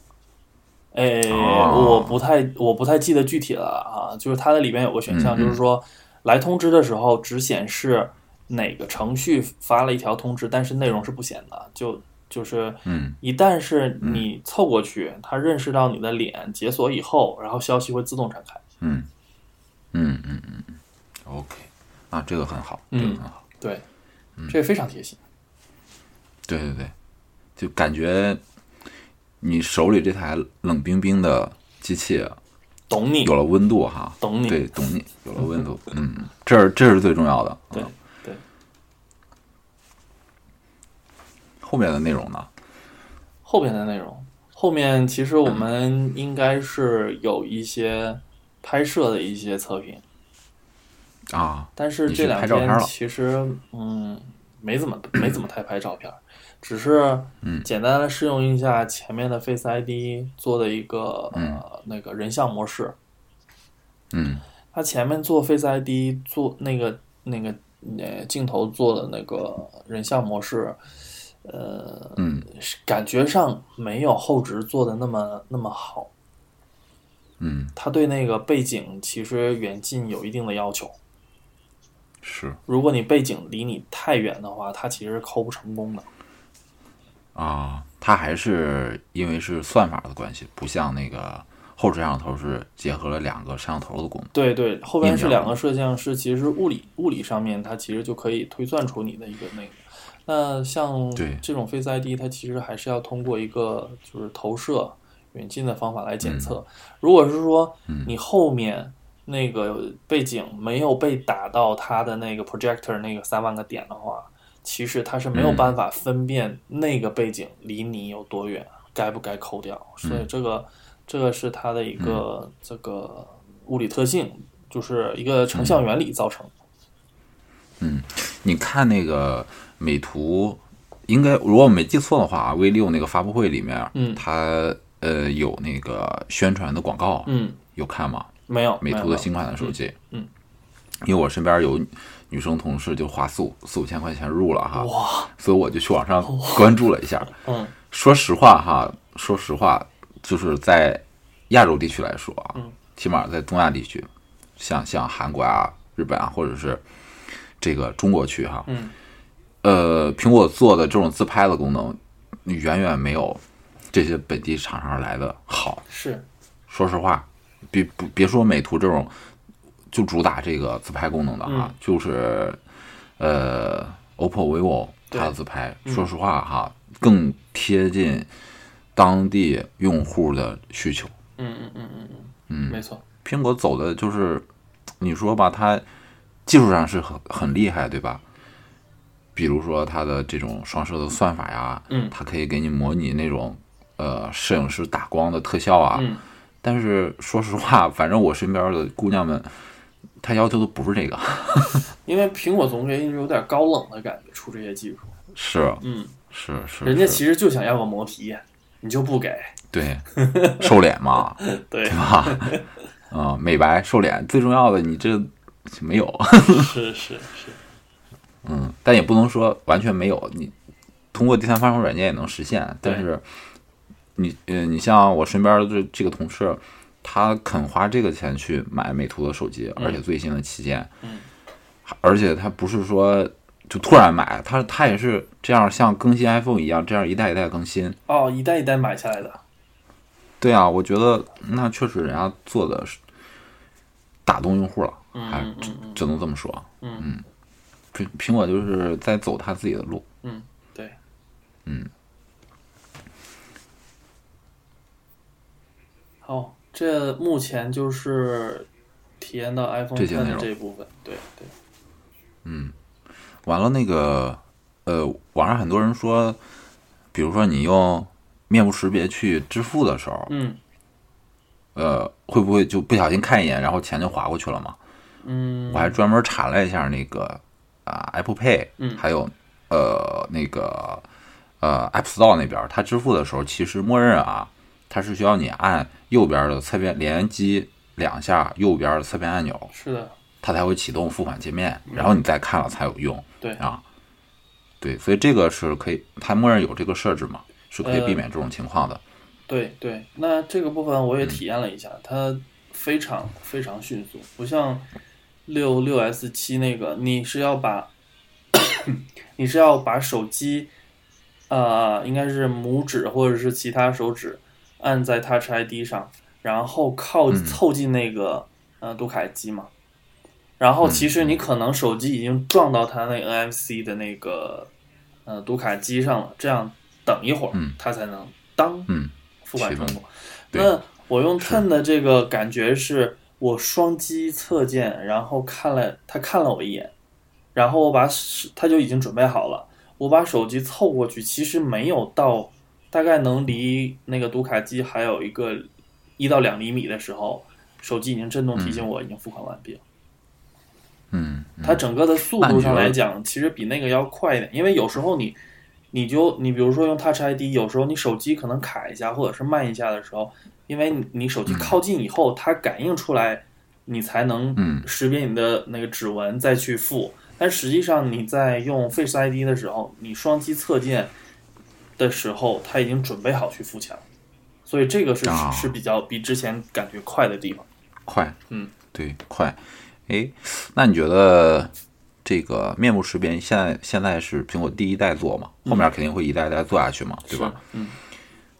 哎，哦我不太我不太记得具体了啊，就是它的里边有个选项，就是说来通知的时候只显示哪个程序发了一条通知，但是内容是不显的。就就是嗯一旦是你凑过去，它认识到你的脸解锁以后，然后消息会自动展开。嗯嗯嗯嗯嗯，OK，啊，这个很好，这个嗯很好。对，嗯这个非常贴心。对对对，就感觉你手里这台冷冰冰的机器懂你有，了温度哈。懂你。对，懂你，有了温度，嗯，这是这是最重要的。对嗯对，后面的内容呢？后面的内容，后面其实我们应该是有一些拍摄的一些测评，啊，但是这两天其实嗯没怎么 没怎么太拍照片，只是嗯。简单的试用一下前面的 Face ID 做的一个、嗯。呃那个人像模式，嗯。它前面做 Face ID 做那个那个呃镜头做的那个人像模式，呃，嗯是感觉上没有后置做的那么那么好。嗯，它对那个背景其实远近有一定的要求。是如果你背景离你太远的话，它其实是抠不成功的。啊，它还是因为是算法的关系，不像那个后置摄像头是结合了两个摄像头的功能。对对，后边是两个摄像师，其实物理物理上面它其实就可以推算出你的一个那个。那像这种 Face ID，它其实还是要通过一个就是投射远近的方法来检测。如果是说你后面那个背景没有被打到它的那个 projector 那个三万个点的话，其实它是没有办法分辨那个背景离你有多远，该不该抠掉。所以这个这个是它的一个这个物理特性，就是一个成像原理造成的。你看那个美图，应该如果我没记错的话，V 六那个发布会里面，嗯。它呃有那个宣传的广告，嗯，有看吗？没有美图的新款的手机，嗯，因为我身边有女生同事就花四五四五千块钱入了哈，哇，所以我就去网上关注了一下。嗯。说实话哈，说实话，就是在亚洲地区来说啊，嗯。起码在东亚地区，像像韩国啊、日本啊，或者是这个中国区哈，嗯，呃，苹果做的这种自拍的功能，远远没有这些本地厂商来的好。是。说实话，别不别说美图这种就主打这个自拍功能的哈，嗯。就是呃，OPPO、vivo 它的自拍，嗯。说实话哈，更贴近当地用户的需求。嗯嗯嗯嗯嗯，嗯，没错，苹果走的就是，你说吧，它技术上是很很厉害，对吧？比如说它的这种双摄的算法呀，嗯。它可以给你模拟那种呃摄影师打光的特效啊。嗯。但是说实话，反正我身边的姑娘们，她要求的不是这个，因为苹果总觉得一直有点高冷的感觉，出这些技术。是。嗯，是是，人家其实就想要个磨皮，你就不给。对。瘦脸嘛，对。对，吧？啊、美白瘦脸最重要的，你这没有，是 是是，嗯，但也不能说完全没有，你通过第三方软件也能实现，但是你呃，你像我身边的这这个同事，他肯花这个钱去买美图的手机，而且最新的旗舰，嗯，而且他不是说就突然买，他他也是这样像更新 iPhone 一样，这样一代一代更新。哦，一代一代买下来的。对啊，我觉得那确实人家做的是打动用户了，嗯还嗯嗯嗯只能这么说。嗯苹苹果就是在走他自己的路。嗯，对，嗯。好，这目前就是体验到 iPhone 10的这些内容这一部分。对对，完了，那个呃，网上很多人说，比如说你用面部识别去支付的时候，嗯呃，会不会就不小心看一眼，然后钱就划过去了嘛？嗯我还专门查了一下那个啊、Apple Pay，嗯还有呃那个呃 App Store 那边，它支付的时候，其实默认啊，它是需要你按右边的侧边连击两下右边的侧边按钮，是的，它才会启动付款界面，然后你再看了才有用。对啊，对，所以这个是可以，它默认有这个设置嘛，是可以避免这种情况的。对对。那这个部分我也体验了一下，它非常非常迅速，不像六六 S 七那个，你是要把 你是要把手机，呃，应该是拇指或者是其他手指按在 Touch ID 上，然后靠嗯。凑近那个呃读卡机嘛。然后其实你可能手机已经撞到它那 NFC 的那个呃读卡机上了，这样等一会儿嗯。它才能当嗯，付款成功。对那我用 Ten 的这个感觉是，我双击侧键，然后看了他看了我一眼，然后我把手他就已经准备好了，我把手机凑过去，其实没有到，大概能离那个读卡机还有一个一到两厘米的时候，手机已经震动提醒我已经付款完毕了。嗯，它整个的速度上来讲，其实比那个要快一点，因为有时候你，你就你比如说用 Touch ID，有时候你手机可能卡一下或者是慢一下的时候，因为你你手机靠近以后，它感应出来，你才能嗯识别你的那个指纹再去付。但实际上你在用 Face ID 的时候，你双击侧键的时候，它已经准备好去付钱了，所以这个是、啊是比较比之前感觉快的地方。快，嗯，对，快。哎，那你觉得这个面部识别现在现在是苹果第一代做嘛？后面肯定会一代一代做下去嘛，对吧？嗯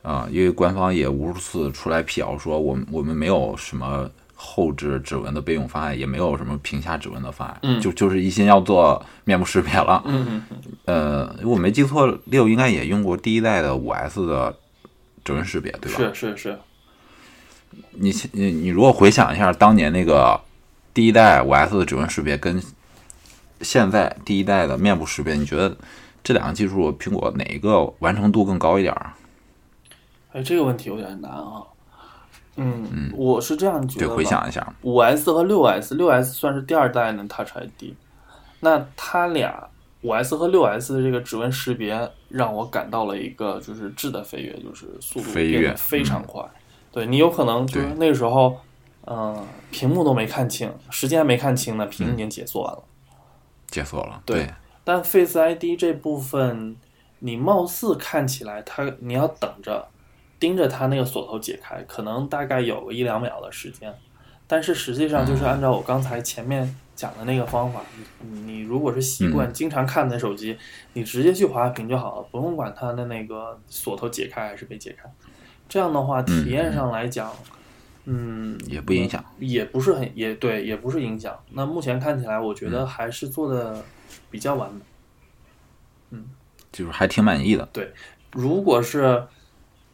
啊、因为官方也无数次出来辟谣说，我们我们没有什么后置指纹的备用方案，也没有什么屏下指纹的方案，嗯就就是一心要做面部识别了。嗯嗯嗯，呃，我没记错，六应该也用过第一代的五 S 的指纹识别，对吧？是是是，你你你如果回想一下当年那个第一代五 S 的指纹识别跟现在第一代的面部识别，你觉得这两个技术苹果哪一个完成度更高一点儿？哎，这个问题有点难啊。嗯，嗯我是这样觉，得对。回想一下，五 S 和六 S，六 S 算是第二代的 Touch ID，那它俩五 S 和六 S 的这个指纹识别让我感到了一个就是质的飞跃，就是速度飞跃非常快。对你有可能就是那个时候，嗯、屏幕都没看清，时间还没看清呢，屏已经解锁完了。解锁了，对。但 Face ID 这部分，你貌似看起来它你要等着盯着它那个锁头解开，可能大概有个一两秒的时间，但是实际上就是按照我刚才前面讲的那个方法，你你如果是习惯经常看你的手机，你直接去滑屏就好了，不用管它的那个锁头解开还是被解开。这样的话，体验上来讲，嗯，也不影响。也不是很也对，也不是影响。那目前看起来，我觉嗯得还是做的比较完美。嗯，就是还挺满意的。对如果是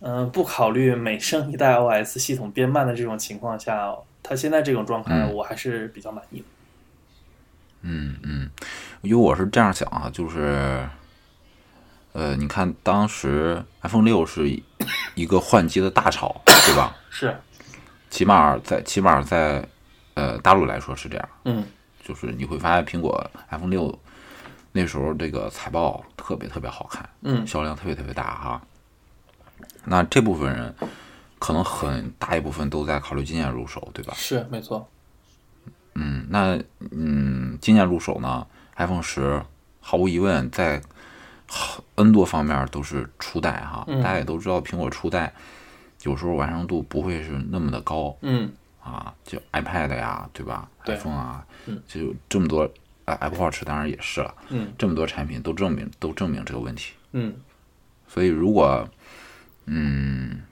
嗯、呃不考虑每升一代 OS 系统变慢的这种情况下，它现在这种状态，嗯我还是比较满意的。嗯嗯，因为我是这样想啊，就是，呃，你看当时 iPhone 六是一一个换机的大潮，对吧？是，起码在起码在呃大陆来说是这样，嗯就是你会发现苹果 iPhone 六那时候这个财报特别特别好看，嗯销量特别特别大哈。那这部分人可能很大一部分都在考虑今年入手，对吧？是没错。嗯，那嗯，今年入手呢，iPhone 十毫无疑问在好 N 多方面都是初代哈。嗯大家也都知道，苹果初代有时候完成度不会是那么的高嗯啊，就 iPad 呀，对吧对？iPhone 啊，嗯就这么多，啊 Apple Watch 当然也是了，嗯这么多产品都证明都证明这个问题。嗯所以如果，嗯，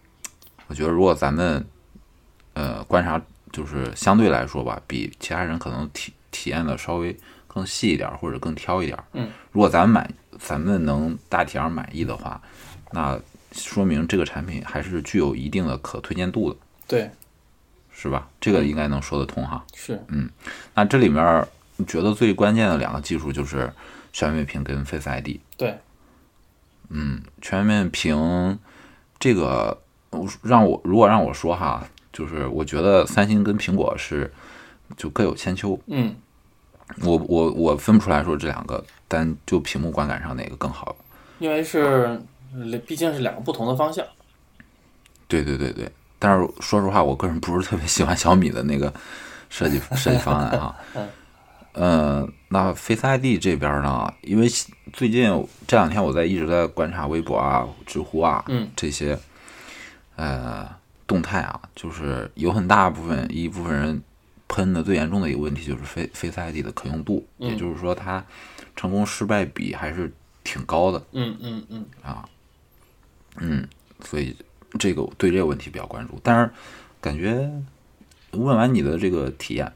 我觉得如果咱们，呃，观察就是相对来说吧，比其他人可能体体验的稍微更细一点儿，或者更挑一点儿。嗯，如果咱们满，咱们能大体上满意的话，那说明这个产品还是具有一定的可推荐度的，对，是吧？这个应该能说得通哈。是，嗯那这里面觉得最关键的两个技术就是全面屏跟 Face ID。对，嗯全面屏这个我让我如果让我说哈，就是我觉得三星跟苹果是就各有千秋，嗯我我我分不出来说这两个，但就屏幕观感上哪个更好？因为是呃毕竟是两个不同的方向。对对对对，但是说实话，我个人不是特别喜欢小米的那个设计设计方案哈。呃，那 Face ID 这边呢，因为最近这两天我在一直在观察微博啊、知乎啊，嗯这些呃动态啊，就是有很大部分一部分人喷的最严重的一个问题就是 Face Face ID 的可用度，嗯也就是说它成功失败比还是挺高的，嗯嗯嗯，嗯，所以这个对这个问题比较关注。但是感觉问完你的这个体验，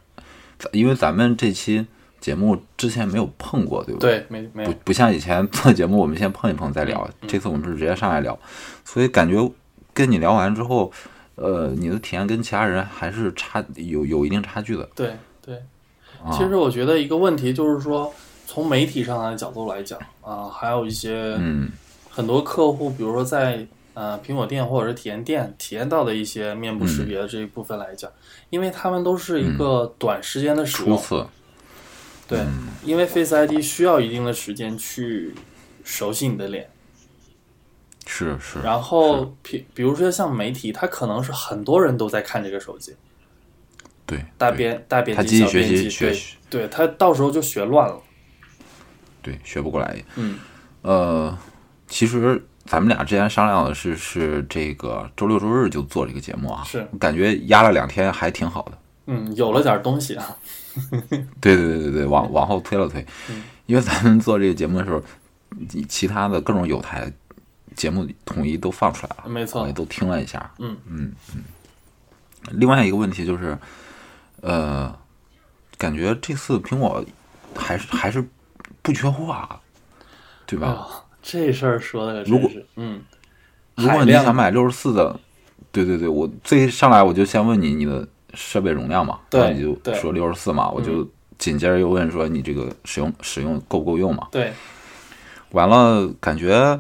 咱因为咱们这期节目之前没有碰过，对不对？对，没没不，不像以前做节目，我们先碰一碰再聊。嗯这次我们是直接上来聊，所以感觉跟你聊完之后，呃，你的体验跟其他人还是差有有一定差距的。对对。啊、其实我觉得一个问题就是说，从媒体上的角度来讲啊，还有一些嗯很多客户，比如说在呃苹果店或者是体验店体验到的一些面部识别的这一部分来讲，因为他们都是一个短时间的使用，对，因为 Face ID 需要一定的时间去熟悉你的脸，是是，然后比比如说像媒体，它可能是很多人都在看这个手机，对大对。编大编辑小编辑，学习，对，他到时候就学乱了，对学不过来。嗯。呃，其实咱们俩之前商量的是是这个周六周日就做这个节目啊，是感觉压了两天还挺好的。嗯，有了点东西啊，对对对对对，往往后推了推，嗯因为咱们做这个节目的时候，其他的各种有台节目统一都放出来了，没错我也，都听了一下。嗯嗯嗯。另外一个问题就是，呃，感觉这次苹果还是还是不缺货啊，对吧？啊，这事儿说的可如果真是，嗯，如果你想买六十四的，对对对，我最上来我就先问你你的设备容量嘛，对然后你就说六十四嘛，我就紧接着又问说你这个使用使用够不够用嘛？对，完了，感觉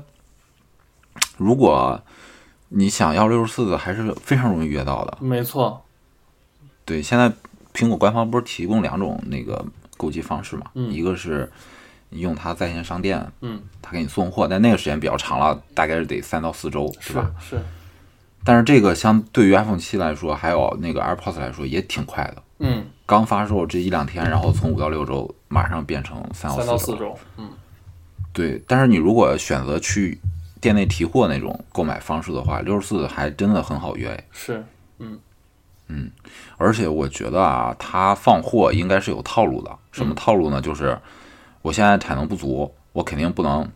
如果你想要六十四的，还是非常容易约到的。没错，对，现在苹果官方不是提供两种那个购机方式嘛？嗯一个是你用它在线商店，嗯，它给你送货，但那个时间比较长了，大概是得三到四周，是吧？是，但是这个相对于 iPhone 七来说，还有那个 AirPods 来说，也挺快的。嗯，刚发售这一两天，然后从五到六周，马上变成三三到四周。四周，嗯，对，但是你如果选择去店内提货那种购买方式的话，六十四还真的很好约是。嗯。嗯，而且我觉得啊，它放货应该是有套路的。什么套路呢？就是我现在产能不足，我肯定不能，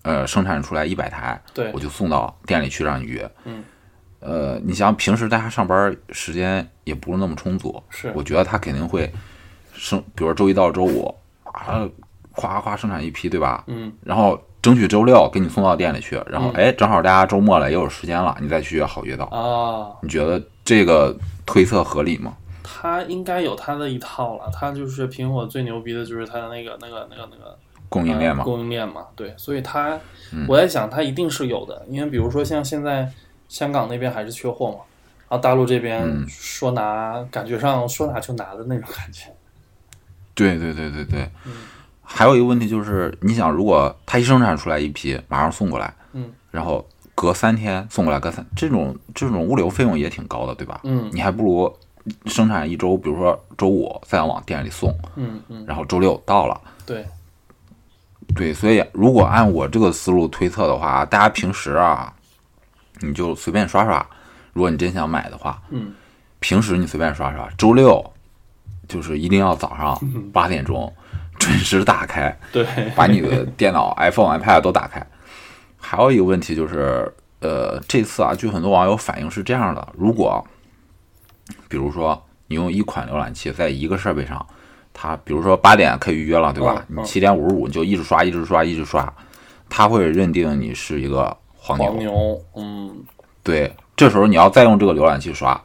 呃，生产出来一百台，对我，就送到店里去让你约。嗯。呃，你想平时大家上班时间也不是那么充足，是我觉得他肯定会生，比如周一到周五啊，夸夸生产一批，对吧？嗯然后争取周六给你送到店里去，然后嗯哎，正好大家周末了也有时间了，你再去约好约到。啊，你觉得这个推测合理吗？它应该有他的一套了。他就是苹果最牛逼的就是他的那个那个那个那个供应链嘛，呃供应链嘛，对，所以他，嗯我在想他一定是有的，因为比如说像现在香港那边还是缺货嘛，然后大陆这边嗯说拿，感觉上说拿就拿的那种感觉。对对对对对。嗯还有一个问题就是，你想，如果他一生产出来一批，马上送过来，嗯，然后隔三天送过来，隔三这种这种物流费用也挺高的，对吧？嗯你还不如生产一周，比如说周五再往店里送，嗯嗯，然后周六到了。对，对，所以如果按我这个思路推测的话，大家平时啊，你就随便刷刷。如果你真想买的话，嗯平时你随便刷刷，周六就是一定要早上 八点钟准时打开，对，把你的电脑、iPhone、iPad 都打开。还有一个问题就是，呃，这次啊，据很多网友反映是这样的：如果比如说你用一款浏览器在一个设备上，它比如说八点可以预约了，对吧？你七点五十五你就一直刷，一直刷，一直刷，它会认定你是一个黄牛。黄牛，嗯对，这时候你要再用这个浏览器刷，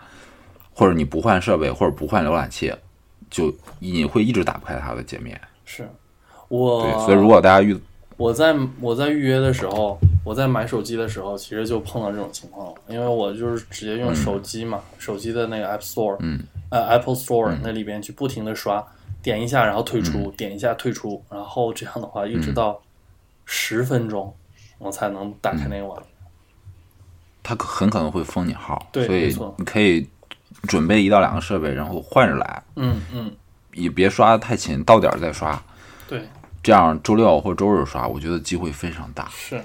或者你不换设备或者不换浏览器，就你会一直打不开它的界面。是。我对，所以如果大家遇我在我在预约的时候，我在买手机的时候，其实就碰到这种情况了，因为我就是直接用手机嘛，手机的那个 App Store，嗯，呃 Apple Store、那里边去不停的刷，点一下然后退出，点一下退出，然后这样的话一直到十分钟，我才能打开那个网页。它很可能会封你号，所以你可以准备一到两个设备，然后换着来，嗯嗯，也别刷得太勤，到点儿再刷，对，这样周六或周日刷，我觉得机会非常大。是，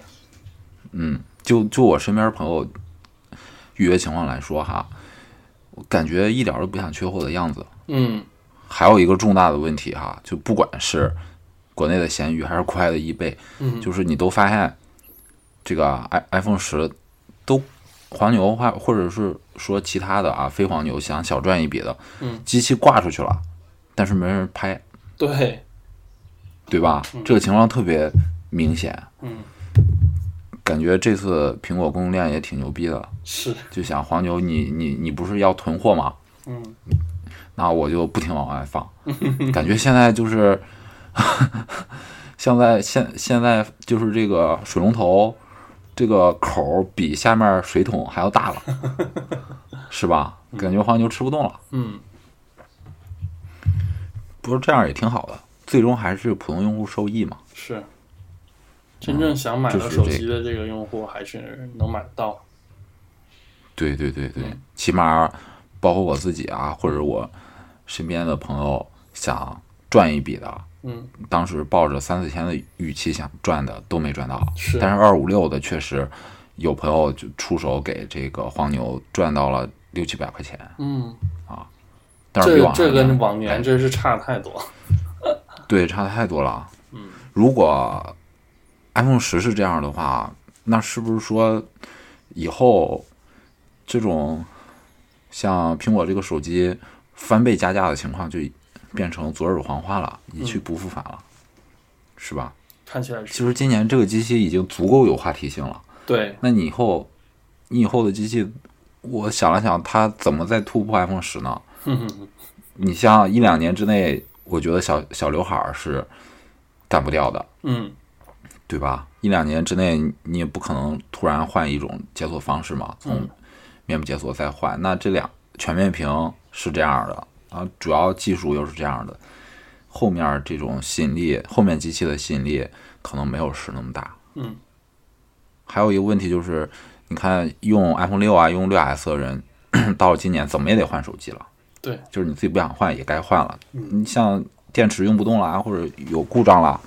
嗯，就就我身边朋友预约情况来说哈，我感觉一点都不像缺货的样子。嗯。还有一个重大的问题哈，就不管是国内的闲鱼还是国外的易贝，嗯，就是你都发现这个 i iPhone 十都黄牛或或者是说其他的啊非黄牛想小赚一笔的，嗯，机器挂出去了，但是没人拍，对，对吧？这个情况特别明显，嗯。感觉这次苹果供应链也挺牛逼的，是，就想黄牛你你你不是要囤货吗？嗯。那我就不停往外放，感觉现在就是，现在现现在就是这个水龙头这个口儿比下面水桶还要大了，是吧？感觉黄牛吃不动了。嗯。不是这样也挺好的，最终还是普通用户受益嘛。是。真正想买到就是这手机的这个用户，还是能买得到。对对对对，起码包括我自己啊，或者我身边的朋友想赚一笔的，嗯，当时抱着三四千的预期想赚的都没赚到，是但是二五六的确实有朋友就出手给这个黄牛赚到了六七百块钱，嗯啊，但是这跟往年真是差太多。对差的太多了。嗯，如果 iPhone 十是这样的话，那是不是说以后这种像苹果这个手机翻倍加价的情况就变成昨日黄花了，一去不复返了，是吧？看起来是其实今年这个机器已经足够有话题性了。对，那你以后，你以后的机器，我想了想，它怎么再突破 iPhone 十呢？你像一两年之内，我觉得小小刘海儿是干不掉的，嗯，对吧？一两年之内，你也不可能突然换一种解锁方式嘛，从面部解锁再换。那这两全面屏是这样的啊，主要技术又是这样的，后面这种吸引力，后面机器的吸引力可能没有十那么大。嗯，还有一个问题就是，你看用 iPhone 六啊，用六 S 的人，到了今年怎么也得换手机了。对，就是你自己不想换也该换了。你像电池用不动了啊，或者有故障了，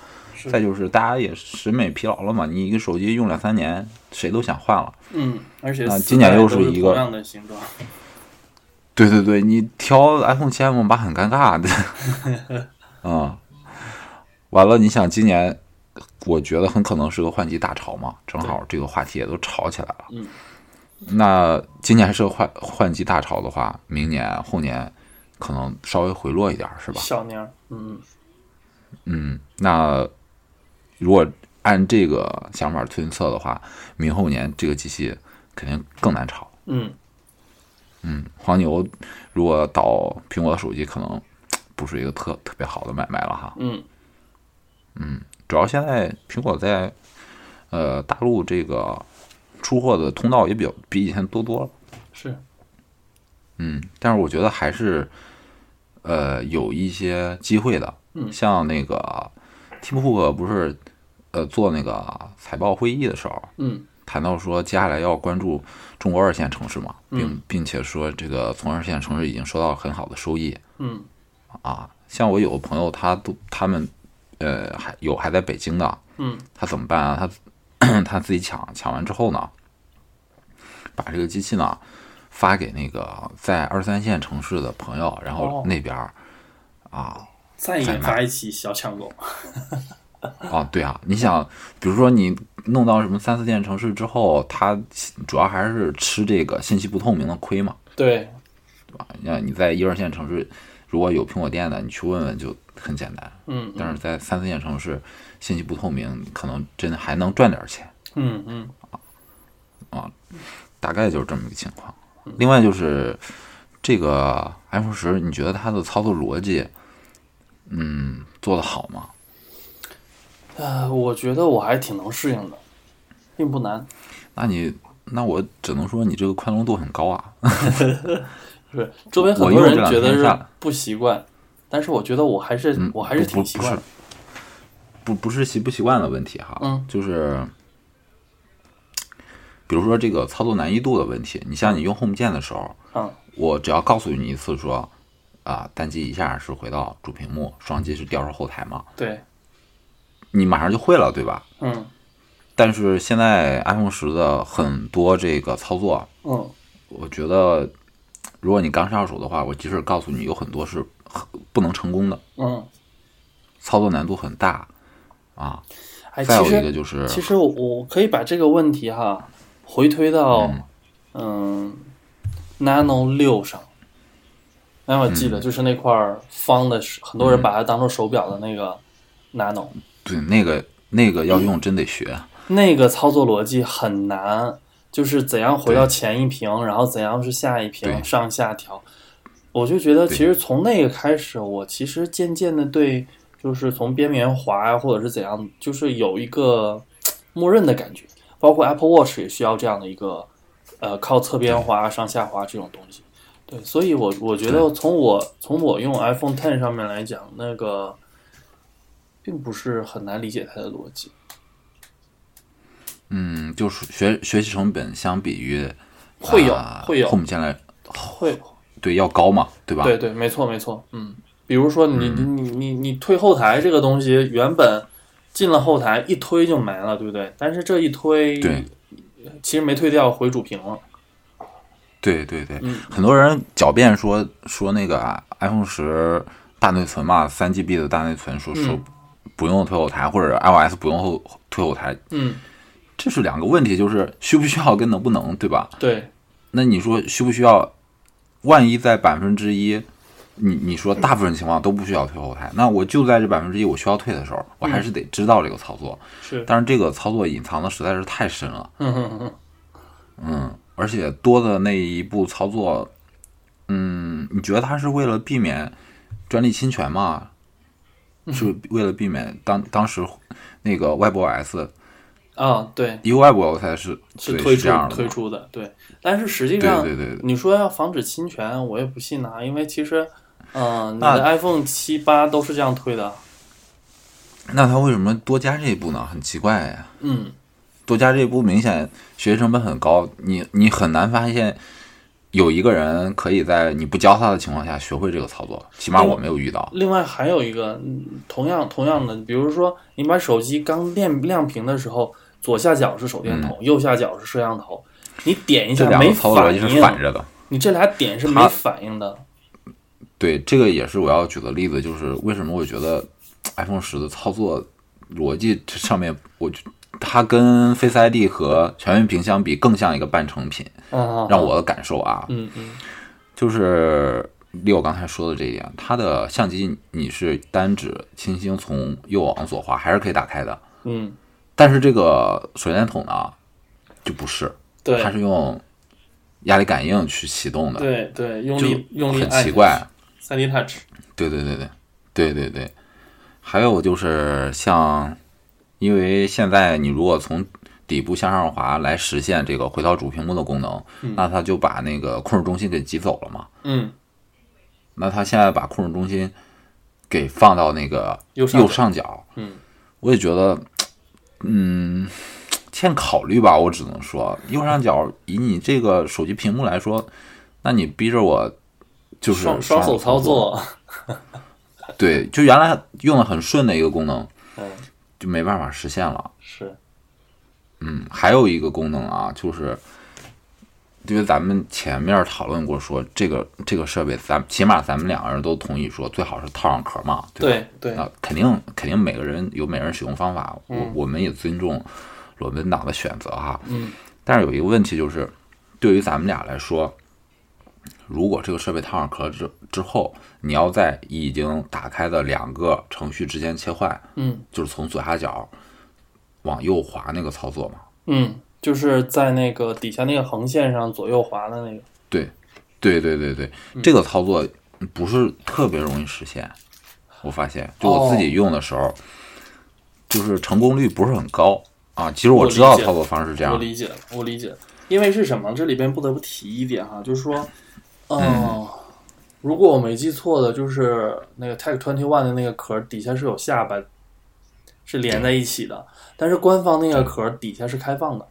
再就是大家也审美疲劳了嘛。你一个手机用两三年，谁都想换了。嗯，而且那今年又是一个同样的形状。对对对，你挑 iPhone 七、iPhone 八很尴尬的。嗯，完了，你想今年，我觉得很可能是个换机大潮嘛，正好这个话题也都炒起来了。嗯，那今年是个换换季大潮的话，明年后年可能稍微回落一点儿，是吧？小年，嗯，嗯，那如果按这个想法推测的话，明后年这个机器肯定更难炒。嗯嗯，黄牛如果倒苹果的手机，可能不是一个特特别好的买卖了哈。嗯主要现在苹果在呃大陆这个出货的通道也比较比以前多多了。是，嗯，但是我觉得还是呃有一些机会的。嗯像那个 Tim Cook 不是呃做那个财报会议的时候，嗯谈到说接下来要关注中国二线城市嘛，并嗯并且说这个从二线城市已经收到很好的收益嗯啊。像我有个朋友，他都他们呃还有还在北京的，嗯他怎么办啊？他 他自己抢抢完之后呢，把这个机器呢发给那个在二三线城市的朋友，然后哦那边儿、啊再研发一起小抢购。啊，对啊，你想，比如说你弄到什么三四线城市之后，他主要还是吃这个信息不透明的亏嘛，对，对吧？你看你在一二线城市，如果有苹果店的，你去问问就很简单，嗯但是在三四线城市，信息不透明，可能真的还能赚点钱。嗯嗯啊大概就是这么一个情况。另外就是这个 iPhone 十，你觉得它的操作逻辑，嗯，做得好吗？呃，我觉得我还挺能适应的，并不难。那你那我只能说你这个宽容度很高啊。是周边很多人觉得是不习惯，但是我觉得我还是、嗯，我还是挺习惯的。不不是习不习惯的问题哈，嗯就是比如说这个操作难易度的问题。你像你用 Home 键的时候，嗯我只要告诉你一次说，啊，单击一下是回到主屏幕，双击是调入后台嘛，对，你马上就会了，对吧？嗯但是现在 iPhone 十的很多这个操作，嗯我觉得如果你刚上手的话，我即使告诉你有很多是很不能成功的，嗯，操作难度很大啊。哎，再有一个就是，其实我我可以把这个问题哈回推到嗯 Nano 六上。那我记得就是那块儿方的，很多人把它当做手表的那个 Nano，、对那个那个要用真得学。那个操作逻辑很难，就是怎样回到前一屏，然后怎样是下一屏上下调。我就觉得，其实从那个开始，我其实渐渐的对，就是从边缘滑呀，或者是怎样，就是有一个默认的感觉。包括 Apple Watch 也需要这样的一个，呃，靠侧边滑、上下滑这种东西。对，所以我我觉得从我从我用 iPhone Ten 上面来讲，那个并不是很难理解它的逻辑。嗯，就是学学习成本相比于会有啊会有 Home 键来会对要高嘛，对吧？对对，没错没错，嗯，比如说你、你你你你推后台这个东西，原本进了后台一推就没了，对不对？但是这一推，对其实没推掉，回主屏了。对对对，嗯很多人狡辩说说那个啊 iPhone 十大内存嘛，三 GB 的大内存，说说嗯不用推后台，或者 iOS 不用后推后台，嗯，这是两个问题，就是需不需要跟能不能，对吧？对，那你说需不需要？万一在百分之一，你你说大部分情况都不需要退后台，那我就在这百分之一我需要退的时候，我还是得知道这个操作。是，但是这个操作隐藏的实在是太深了，嗯而且多的那一步操作，嗯，你觉得它是为了避免专利侵权吗？是为了避免当当时那个 WebOS 啊，对，一个 WebOS 是对是推出这样的推出的，对。但是实际上，对对对你说要防止侵权，我也不信呐、因为其实，嗯、你的 iPhone 七八都是这样推的。那他为什么多加这一步呢？很奇怪呀。嗯，多加这一步明显学习成本很高，你你很难发现有一个人可以在你不教他的情况下学会这个操作，起码我没有遇到。另外还有一个，嗯同样同样的，比如说你把手机刚亮亮屏的时候，左下角是手电筒，右下角是摄像头，你点一下没两个操作逻反辑是反应，着的。你这俩点是没反应的。对，这个也是我要举的例子，就是为什么我觉得 iPhone 十的操作逻辑这上面，我觉它跟 Face ID 和全面屏相比，更像一个半成品。嗯，让我的感受啊，嗯嗯就是六刚才说的这一点，它的相机你是单指轻轻从右往左滑，还是可以打开的。嗯，但是这个手电筒呢，就不是，对。它是用压力感应去启动的，对对，用力用力很奇怪。三 D Touch，对对对对对对对，还有就是像，因为现在你如果从底部向上滑来实现这个回到主屏幕的功能，那它就把那个控制中心给挤走了嘛。嗯，那它现在把控制中心给放到那个右上角。右上角，嗯，我也觉得，嗯，欠考虑吧。我只能说，右上角以你这个手机屏幕来说，那你逼着我就是双双手操作，对，就原来用的很顺的一个功能，嗯，就没办法实现了。是，嗯，还有一个功能啊，就是因为咱们前面讨论过说，这个这个设备，咱起码咱们两个人都同意说，最好是套上壳嘛，对？对对，那肯定肯定每个人有每个人使用方法，我我们也尊重裸奔党的选择哈。嗯，但是有一个问题就是，对于咱们俩来说，如果这个设备套上壳之之后，你要在已经打开的两个程序之间切换，嗯。就是从左下角往右滑那个操作嘛。嗯，就是在那个底下那个横线上左右滑的那个，对，对对对对，这个操作不是特别容易实现。我发现，就我自己用的时候，就是成功率不是很高啊。其实我知道操作方式是这样，我理解了，我理解，因为是什么？这里边不得不提一点哈，就是说，嗯，如果我没记错的，就是那个 Tech Twenty One 的那个壳底下是有下巴，是连在一起的，但是官方那个壳底下是开放的。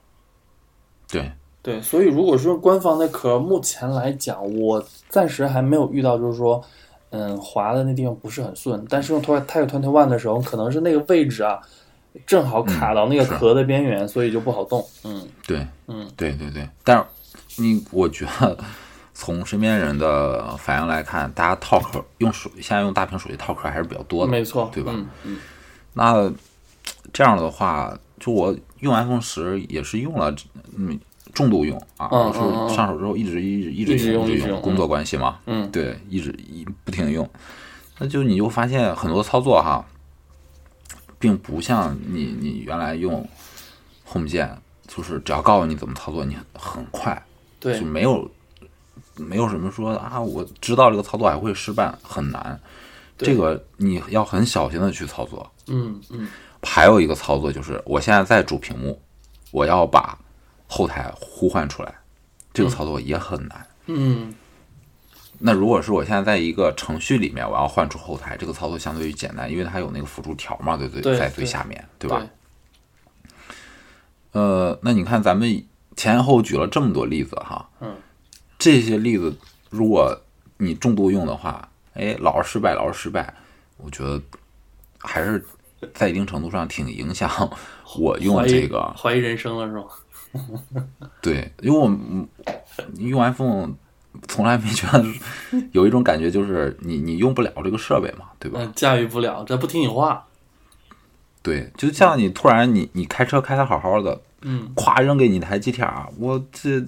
对对，所以如果说官方的壳，目前来讲，我暂时还没有遇到，就是说，嗯，滑的那地方不是很顺。但是用 Tech Twenty One 的时候，可能是那个位置啊，正好卡到那个壳的边缘，所以就不好动。嗯。对嗯，对对对。但是你，我觉得从身边人的反应来看，大家套壳用手现在用大屏手机套壳还是比较多的，没错，对吧？嗯嗯。那这样的话，就我用 iPhone 十也是用了，嗯，重度用啊，嗯我是上手之后一直一直一一直一直用工作关系嘛，嗯。对，一直一不停用，那就你就发现很多操作哈，并不像你你原来用 Home 键，就是只要告诉你怎么操作，你很快对就没有没有什么说啊，我知道这个操作还会失败，很难。这个你要很小心的去操作。嗯嗯还有一个操作就是，我现在在主屏幕，我要把后台呼唤出来，这个操作也很难。嗯，那如果是我现在在一个程序里面，我要换出后台，这个操作相对于简单，因为它有那个辅助条嘛，对对，对在最下面，对对吧？呃，那你看咱们前后举了这么多例子哈，嗯，这些例子如果你重度用的话，哎，老是失败，老是失败，我觉得还是在一定程度上挺影响我用这个。怀疑人生了是吧？对，因为我嗯用 iPhone 从来没觉得 有一种感觉，就是你你用不了这个设备嘛，对吧？嗯，驾驭不了，这不听你话。对，就像你突然你你开车开的好好的，嗯，咵扔给你台 GTR，我这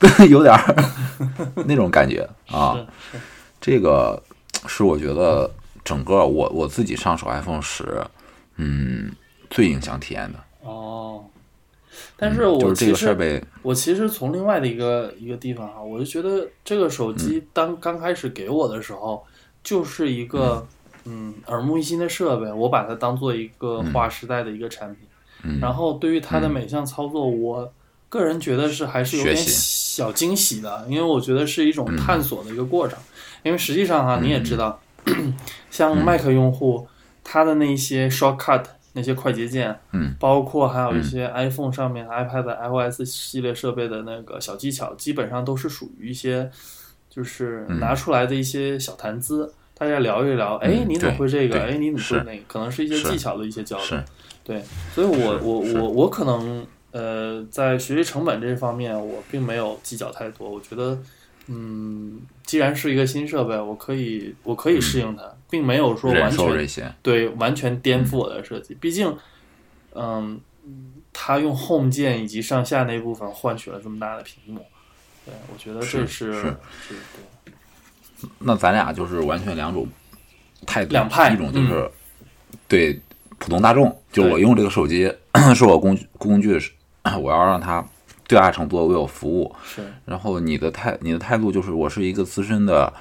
有点儿 那种感觉啊。这个是我觉得整个我我自己上手 iPhone 十，嗯，最影响体验的。哦，但是我其实个设备，我其实从另外的一个一个地方哈，我就觉得这个手嗯。机当刚开始给我的时候，就是一个嗯。耳目一新的设备，我把它当做一个划时代的一个产品。嗯。然后对于它的每项操作，我个人觉得是还是有点小惊喜的，因为我觉得是一种探索的一个过程。因为实际上哈，你也知道，像 Mac 用户，他的那些 shortcut 那些快捷键，嗯，包括还有一些 iPhone 上面、iPad、iOS 系列设备的那个小技巧，基本上都是属于一些就是嗯拿出来的一些小谈资，大家聊一聊，哎，你怎么会这个？对哎，你怎么会那个？可能是一些技巧的一些交流。对，所以我我我我可能呃，在学习成本这方面，我并没有计较太多。我觉得，嗯，既然是一个新设备，我可以我可以适应它，并没有说完全，对完全颠覆我的设计。毕竟，嗯，它用 Home 键以及上下那部分换取了这么大的屏幕，对我觉得这是。那咱俩就是完全两种态度，两派嗯一种就是、对普通大众，就我用这个手机 是我工具工具，是 我要让它最大程度的为我服务。是，然后你的态你的态度就是我是一个资深的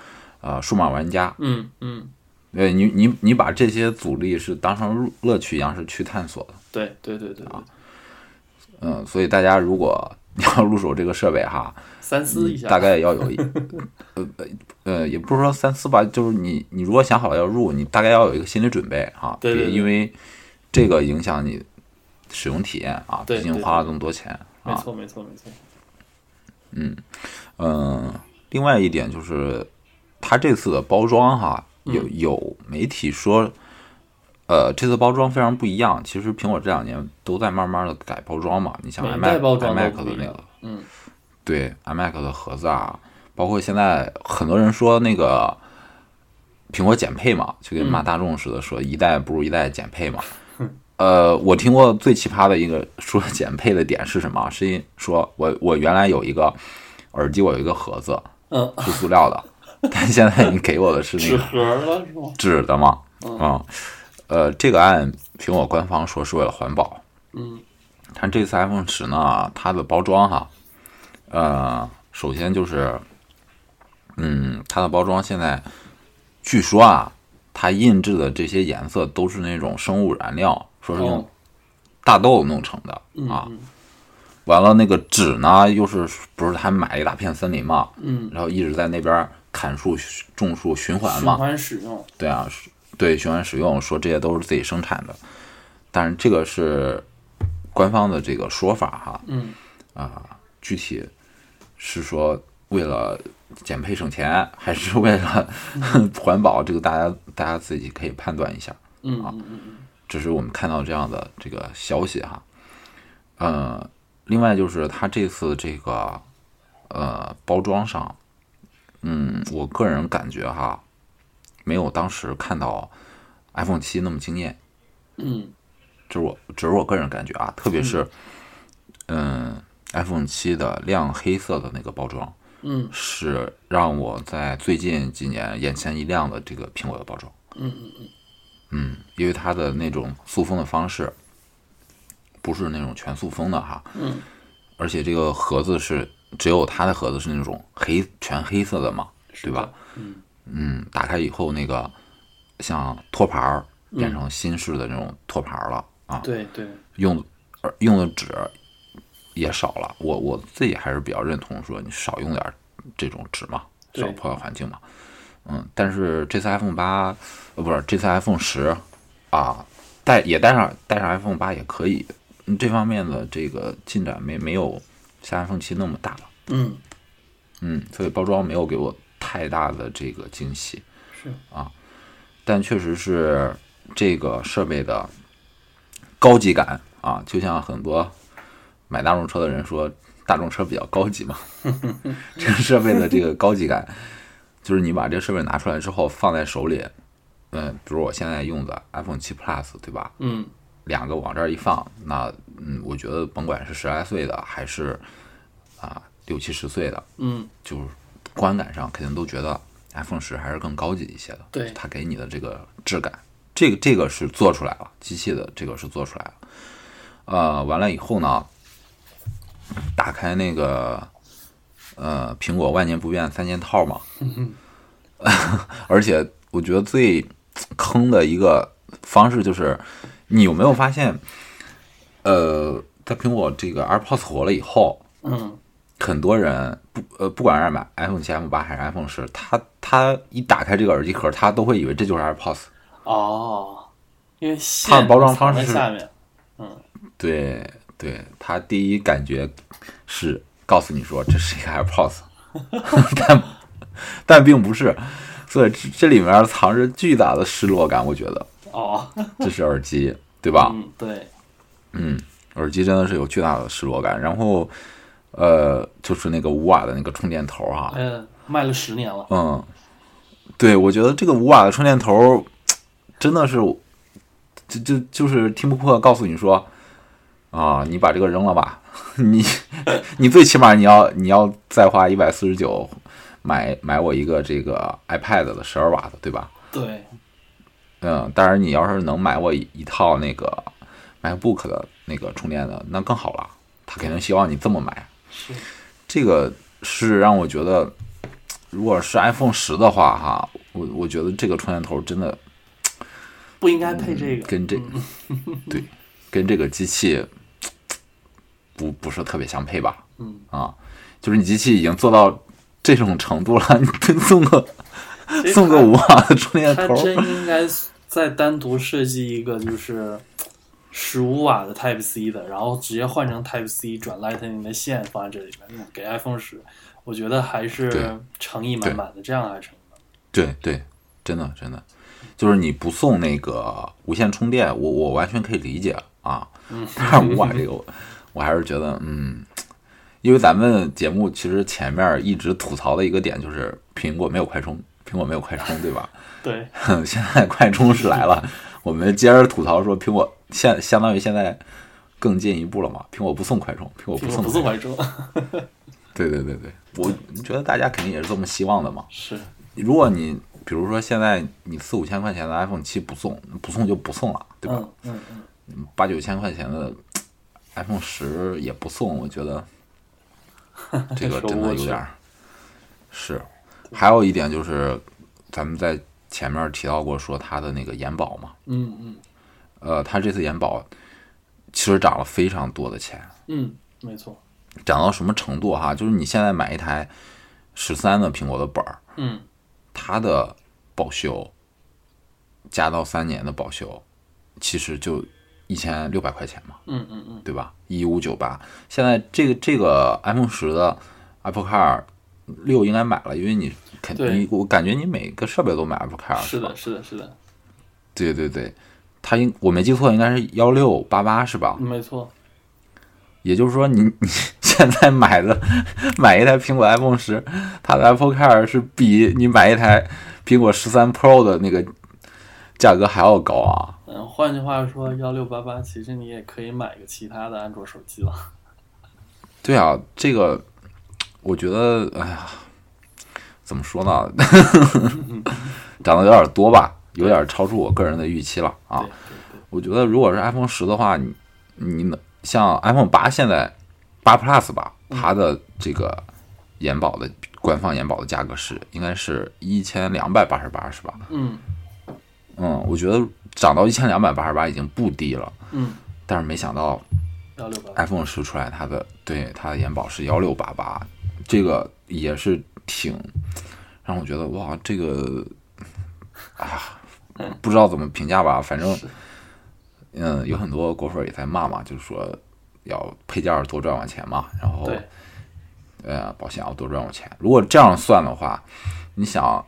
呃数码玩家，嗯嗯，对你你你把这些阻力是当成乐趣一样是去探索的。对对对对啊，嗯，所以大家如果你要入手这个设备哈，三思一下，大概要有一 呃呃呃，也不是说三思吧，就是你你如果想好了要入，你大概要有一个心理准备哈，对对对。别因为这个影响你使用体验啊，毕竟花了这么多钱。啊。没错没错没错，嗯，嗯另外一点就是它这次的包装哈，有嗯有媒体说。呃，这次包装非常不一样。其实苹果这两年都在慢慢的改包装嘛。你像 iMac 代包装都 iMac 不一样的那个，嗯，对 iMac 的盒子啊，包括现在很多人说那个苹果减配嘛，就跟骂大众似的，说一代不如一代减配嘛。呃，我听过最奇葩的一个说减配的点是什么？是因说我我原来有一个耳机，我有一个盒子嗯，是塑料的，但现在你给我的是那个纸盒了是吗？纸的嘛，啊、呃，这个案苹果官方说是为了环保，嗯，但这次 iPhone 十呢，它的包装哈，呃，首先就是，嗯，它的包装现在据说啊，它印制的这些颜色都是那种生物燃料，说是用哦。大豆弄成的、嗯啊。完了，那个纸呢，又是不是还买了一大片森林嘛，嗯，然后一直在那边砍树、种树循环嘛循嘛，环使用，对啊，对循环使用，说这些都是自己生产的，但是这个是官方的这个说法哈，嗯。啊，具体是说为了减配省钱，还是为了 环保，这个大家大家自己可以判断一下。嗯嗯嗯这是我们看到这样的这个消息哈。呃，另外就是它这次这个呃包装上，嗯，我个人感觉哈，没有当时看到 iPhone 七那么惊艳，嗯这是我只是我个人感觉啊，特别是嗯 iPhone 七的亮黑色的那个包装，嗯。是让我在最近几年眼前一亮的这个苹果的包装。嗯嗯嗯。嗯，因为它的那种塑封的方式，不是那种全塑封的哈，嗯，而且这个盒子是只有它的盒子是那种黑全黑色的嘛，对吧？？嗯。嗯，打开以后那个像托盘儿嗯。变成新式的那种托盘儿了、啊，对对，用用的纸也少了。我我自己还是比较认同说你少用点儿这种纸嘛，少破坏环境嘛。嗯，但是这次 iPhone 八，呃，不是这次 iPhone 十啊，带也带上带上 iPhone 八也可以。嗯这方面的这个进展没没有像 iPhone 七那么大了。嗯嗯，所以包装没有给我太大的这个惊喜。是啊但确实是这个设备的高级感啊，就像很多买大众车的人说，大众车比较高级嘛。这个设备的这个高级感，就是你把这个设备拿出来之后放在手里，嗯，比如我现在用的 iPhone 七 Plus，对吧？嗯两个往这儿一放，那嗯，我觉得甭管是十来岁的还是啊六七十岁的，嗯就是观感上肯定都觉得 iPhone 十还是更高级一些的。对它给你的这个质感，这个这个是做出来了，机器的这个是做出来了。呃，完了以后呢，打开那个呃苹果万年不变三件套嘛，而且我觉得最坑的一个方式就是，你有没有发现，呃，在苹果这个 AirPods 火了以后，嗯很多人不呃，不管是买 iPhone 七、iPhone 八还是 iPhone 十，他他一打开这个耳机壳，他都会以为这就是 AirPods。哦，因为它的包装方式下面，对对，他第一感觉是告诉你说这是一个 AirPods，但但并不是，所以这这里面藏着巨大的失落感。我觉得哦，这是耳机，对吧？嗯对，嗯，耳机真的是有巨大的失落感。然后呃，就是那个五瓦的那个充电头啊，嗯，卖了十年了，嗯，对，我觉得这个五瓦的充电头真的是，就就就是听不破告诉你说啊，你把这个扔了吧，你你最起码你要你要再花一百四十九买买我一个这个 iPad 的十二瓦的，对吧？对，嗯，当然你要是能买我一一套那个 MacBook 的那个充电的，那更好了。他肯定希望你这么买。是，这个是让我觉得，如果是 iPhone 十的话，哈，我我觉得这个充电头真的不应该配这个。跟这对跟这个机器不不是特别相配吧？嗯啊，就是你机器已经做到这种程度了，你送个送个五瓦的充电头，它真应该再单独设计一个，就是十五瓦的 Type C 的，然后直接换成 Type C 转 Lightning 的线放在这里面，给 iPhone 十，我觉得还是诚意满满的，这样还成的。对对，真的真的，就是你不送那个无线充电，我我完全可以理解啊。嗯，但是五瓦这个我，还是觉得，嗯，因为咱们节目其实前面一直吐槽的一个点就是苹果没有快充，苹果没有快充，对吧？对，现在快充是来了，我们接着吐槽说苹果现相当于现在更进一步了嘛，苹果不送快充，苹果不送果不送快充，对对对对，我觉得大家肯定也是这么希望的嘛。是如果你比如说现在你四五千块钱的 iPhone 七不送，不送就不送了，对吧？嗯嗯嗯，八九千块钱的 iPhone 十也不送，我觉得 这个真的有点儿是。还有一点就是，咱们在前面提到过说它的那个延保嘛，嗯嗯呃，它这次延保其实涨了非常多的钱，嗯，没错，涨到什么程度哈？就是你现在买一台十三的苹果的本儿，嗯它的保修加到三年的保修，其实就一千六百块钱嘛，嗯嗯嗯，对吧？一五九八。现在这个这个 iPhone 十的 Apple Car 六应该买了，因为你肯对你我感觉你每个设备都买 Apple Car 吧是的，？是的，是的，对对对，它应我没记错应该是幺六八八是吧？没错，也就是说你，你 现在买的买一台苹果 iPhone 十，它的 Apple Car 是比你买一台苹果十三 Pro 的那个价格还要高啊！嗯，换句话说，幺六八八，其实你也可以买个其他的安卓手机了。对啊，这个我觉得，哎呀，怎么说呢？涨得有点多吧，有点超出我个人的预期了啊我觉得如果是 iPhone 十的话，你你能像 iPhone 八现在八 Plus 吧，它的这个延保的官方延保的价格是应该是一千两百八十八，是吧？嗯嗯，我觉得涨到一千两百八十八已经不低了，嗯，但是没想到，iPhone 十出来，它的对它的延保是幺六八八，这个也是挺让我觉得哇，这个啊，不知道怎么评价吧，反正嗯，有很多果粉也在骂嘛，就是说要配件多赚我钱嘛，然后对，呃保险要多赚我钱。如果这样算的话，你想，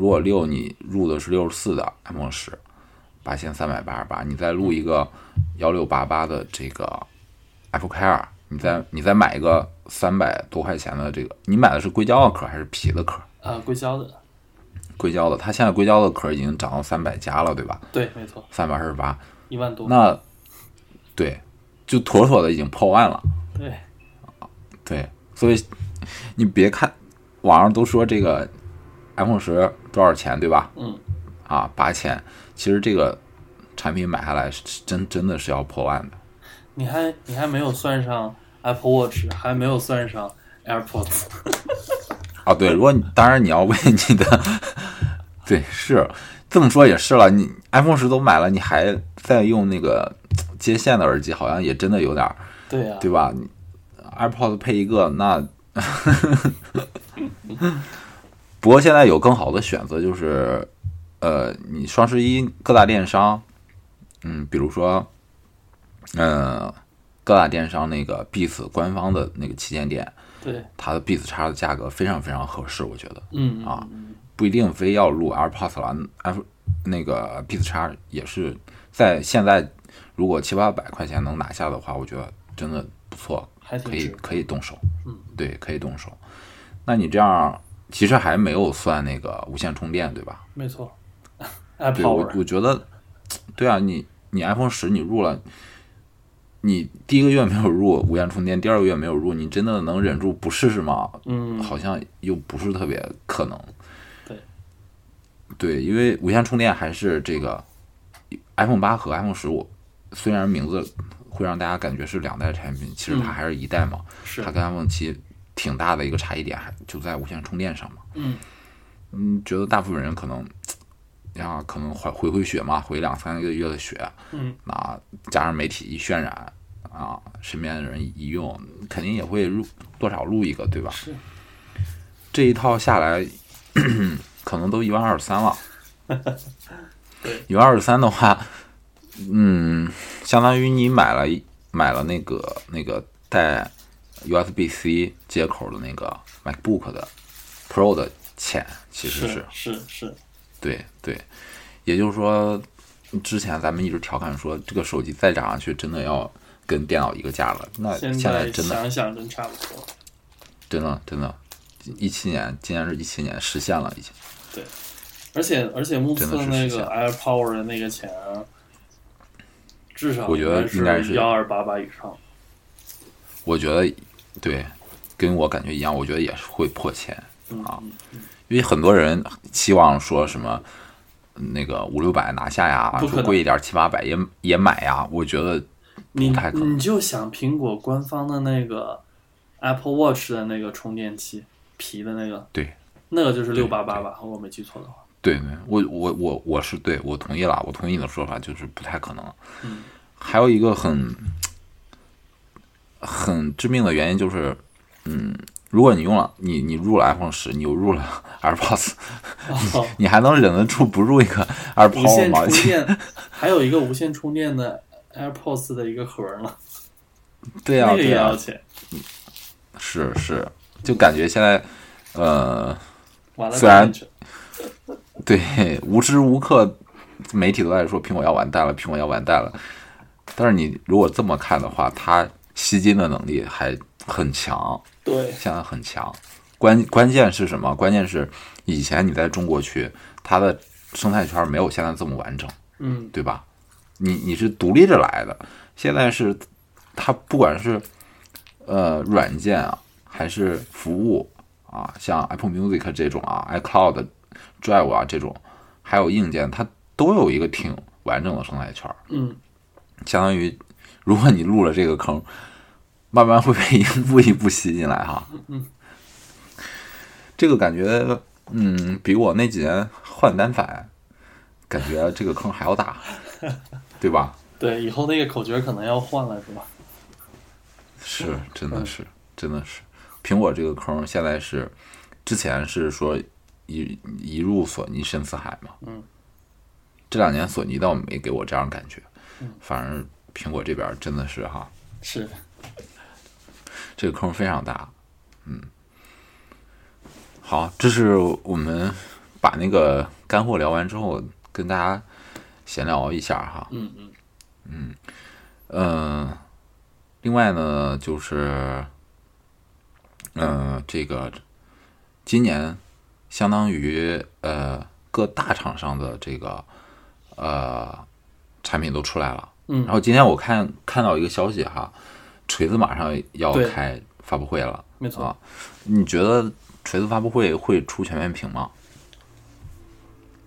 如果六你入的是六十四的 iPhone 十，八千三百八十八，你再入一个幺六八八的这个 Apple Care，你再你再买一个三百多块钱的这个，你买的是硅胶的壳还是皮的壳？啊，硅胶的，硅胶的，它现在硅胶的壳已经涨到三百加了，对吧？对，没错，三百二十八，一万多，那对，就妥妥的已经破万了。对，对，所以你别看网上都说这个 iPhone 十多少钱，对吧？嗯，啊，八千，其实这个产品买下来是真真的是要破万的。你还你还没有算上 Apple Watch，还没有算上 AirPods，啊，对，如果你当然你要为你的，对，是这么说也是了，你 iPhone 十都买了，你还在用那个接线的耳机，好像也真的有点儿，对呀、对吧？你 AirPods 配一个，那 不过现在有更好的选择，就是呃，你双十一各大电商，嗯，比如说，呃，各大电商那个 Beats 官方的那个旗舰店，对，它的 Beats 叉的价格非常非常合适，我觉得。嗯啊，不一定非要入 AirPods 了，Air 那个 Beats 叉也是在现在如果七八百块钱能拿下的话，我觉得真的不错，可以可以动手，嗯，对，可以动手。那你这样其实还没有算那个无线充电，对吧？没错 对我，Apple 我觉得，对啊，你你 iPhone 十你入了，你第一个月没有入无线充电，第二个月没有入，你真的能忍住不试试吗？嗯，好像又不是特别可能。对，对，因为无线充电还是这个 iPhone 八和 iPhone 十五，虽然名字会让大家感觉是两代产品，其实它还是一代嘛。是它跟 iPhone 七挺大的一个差异点，还就在无线充电上嘛。嗯嗯，觉得大部分人可能呀，可能回回回血嘛，回两三个月的血，嗯，那加上媒体一渲染啊，身边的人一用，肯定也会入多少录一个，对吧？是，这一套下来，可能都一万二三了。对，一万二三的话，嗯，相当于你买了一买了那个那个带 USB C 接口的那个 MacBook 的 Pro 的钱，其实是是是，对对，也就是说，之前咱们一直调侃说，这个手机再涨上去，真的要跟电脑一个价了。那现现在真的想想真差不多。真的真的，一七年，今年是一七年，实现了已经。对而且而且目测那个 AirPower 的那个钱，至少我觉得应该是幺二八八以上。我觉得对，跟我感觉一样，我觉得也是会破千，嗯啊因为很多人期望说什么。那个五六百拿下呀，说贵一点七八百也也买呀，我觉得你不太可能你就想苹果官方的那个 Apple Watch 的那个充电器皮的那个，对，那个就是六八八对吧，我没记错的话。对对，我我我我是对我同意了，我同意你的说法，就是不太可能。嗯还有一个很很致命的原因就是，嗯，如果你用了你你入了 iPhone 十，你又入了 AirPods，哦你还能忍得住不入一个 AirPods 吗？线 充电，还有一个无线充电的 AirPods 的一个盒呢，对呀、那个也要钱。是是，就感觉现在，呃，完了，虽然对，无时无刻媒体都在说苹果要完蛋了，苹果要完蛋了。但是你如果这么看的话，它吸金的能力还很强，对现在很强。关关键是什么？关键是以前你在中国区，它的生态圈没有现在这么完整，嗯对吧？你你是独立着来的，现在是它不管是呃软件啊，还是服务啊，像 Apple Music 这种啊，iCloud Drive 啊这种，还有硬件，它都有一个挺完整的生态圈。嗯，相当于如果你入了这个坑，慢慢会被一步一步吸进来哈。嗯，这个感觉，嗯，比我那几年换单反，感觉这个坑还要大，对吧？对，以后那个口诀可能要换了，是吧？是，真的是，真的是，苹果这个坑现在是，之前是说一一入索尼深似海嘛，嗯，这两年索尼倒没给我这样感觉，嗯反而苹果这边真的是哈，是，这个坑非常大，嗯，好，这是我们把那个干货聊完之后，跟大家闲聊一下哈，嗯嗯。嗯，另外呢，就是，嗯、这个今年相当于呃各大厂商的这个呃产品都出来了。嗯然后今天我看看到一个消息哈，锤子马上要开发布会了。没错啊，你觉得锤子发布会会出全面屏吗？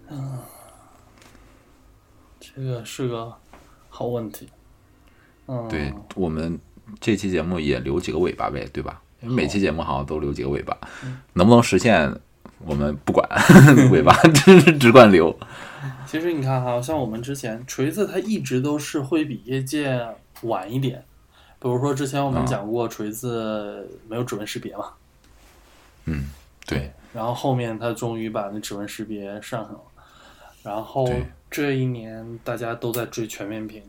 嗯这个是个好问题。嗯，对我们这期节目也留几个尾巴呗，对吧？因为每期节目好像都留几个尾巴，能不能实现我们不管，尾巴 只只管留。其实你看哈，像我们之前锤子，它一直都是会比业界晚一点。比如说之前我们啊讲过，锤子没有指纹识别嘛，嗯，对，然后后面它终于把那指纹识别上上了，然后这一年大家都在追全面屏，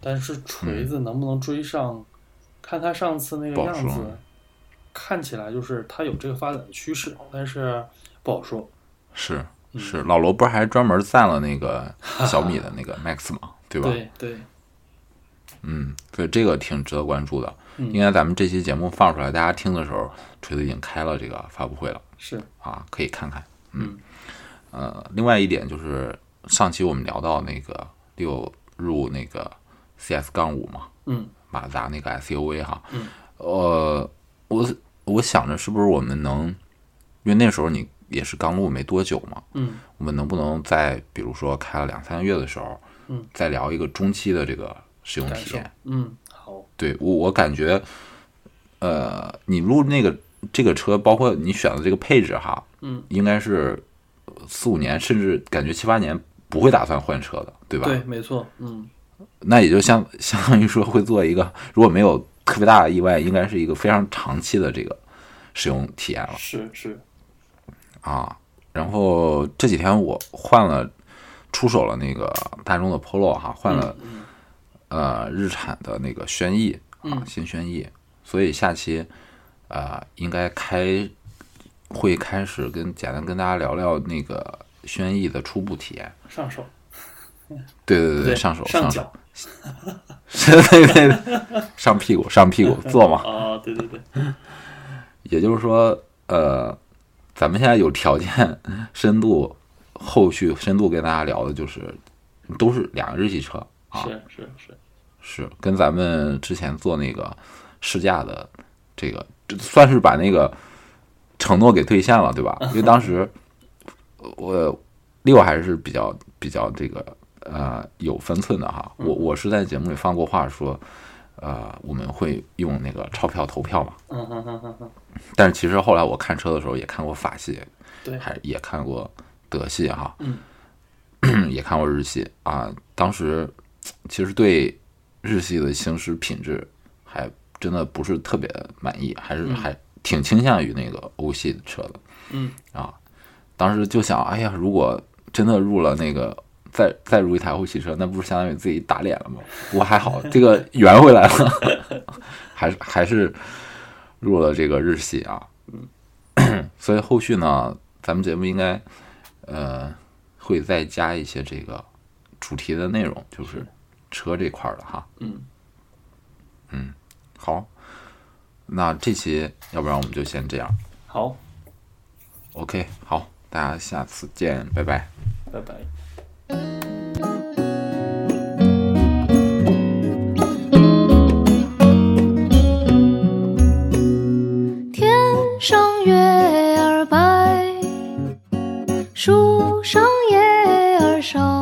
但是锤子能不能追上？看它上次那个样子，看起来就是它有这个发展的趋势，但是不好说。是嗯是，老罗不是还专门赞了那个 小米的那个 Max 吗？对吧？对对，嗯，所以这个挺值得关注的。嗯应该咱们这期节目放出来，大家听的时候，锤子已经开了这个发布会了是，啊，可以看看。嗯呃，另外一点就是上期我们聊到那个六入那个 CS 杠五嘛，嗯马自达那个 SUV 哈，嗯，呃，我我想着是不是我们能，因为那时候你也是刚录没多久嘛，嗯。我们能不能在比如说开了两三个月的时候，嗯，再聊一个中期的这个使用体验？，嗯，好，对我我感觉，呃，你录那个这个车，包括你选的这个配置哈，嗯，应该是四五年，甚至感觉七八年不会打算换车的，对吧？对，没错，嗯。那也就相 相当于说会做一个，如果没有特别大的意外，应该是一个非常长期的这个使用体验了。是是，啊。然后这几天我换了，出手了那个大众的 Polo 哈，换了、嗯呃日产的那个轩逸啊，嗯新轩逸，所以下期呃应该开会开始跟简单跟大家聊聊那个轩逸的初步体验。上手，对对对对，上手上手，脚，对对对，上屁股上屁股坐嘛。啊，对对对，也就是说，呃，咱们现在有条件深度后续深度跟大家聊的就是都是两个日系车啊，是是是，是跟咱们之前做那个试驾的这个，这算是把那个承诺给兑现了，对吧？因为当时我六还是比较比较这个呃有分寸的哈，我我是在节目里放过话说，呃，我们会用那个钞票投票嘛。但是其实后来我看车的时候也看过法系，对还也看过德系哈，嗯，也看过日系啊。当时其实对日系的行驶品质还真的不是特别满意，还是还挺倾向于那个欧系的车的。嗯啊，当时就想，哎呀，如果真的入了那个。再再入一台欧系车，那不是相当于自己打脸了吗？不过还好，这个圆回来了，还是还是入了这个日系啊。所以后续呢，咱们节目应该呃会再加一些这个主题的内容，就是车这块儿的哈。嗯，好，那这期要不然我们就先这样。好，OK，好，大家下次见，拜拜。拜拜。天上月儿白，树上叶儿少。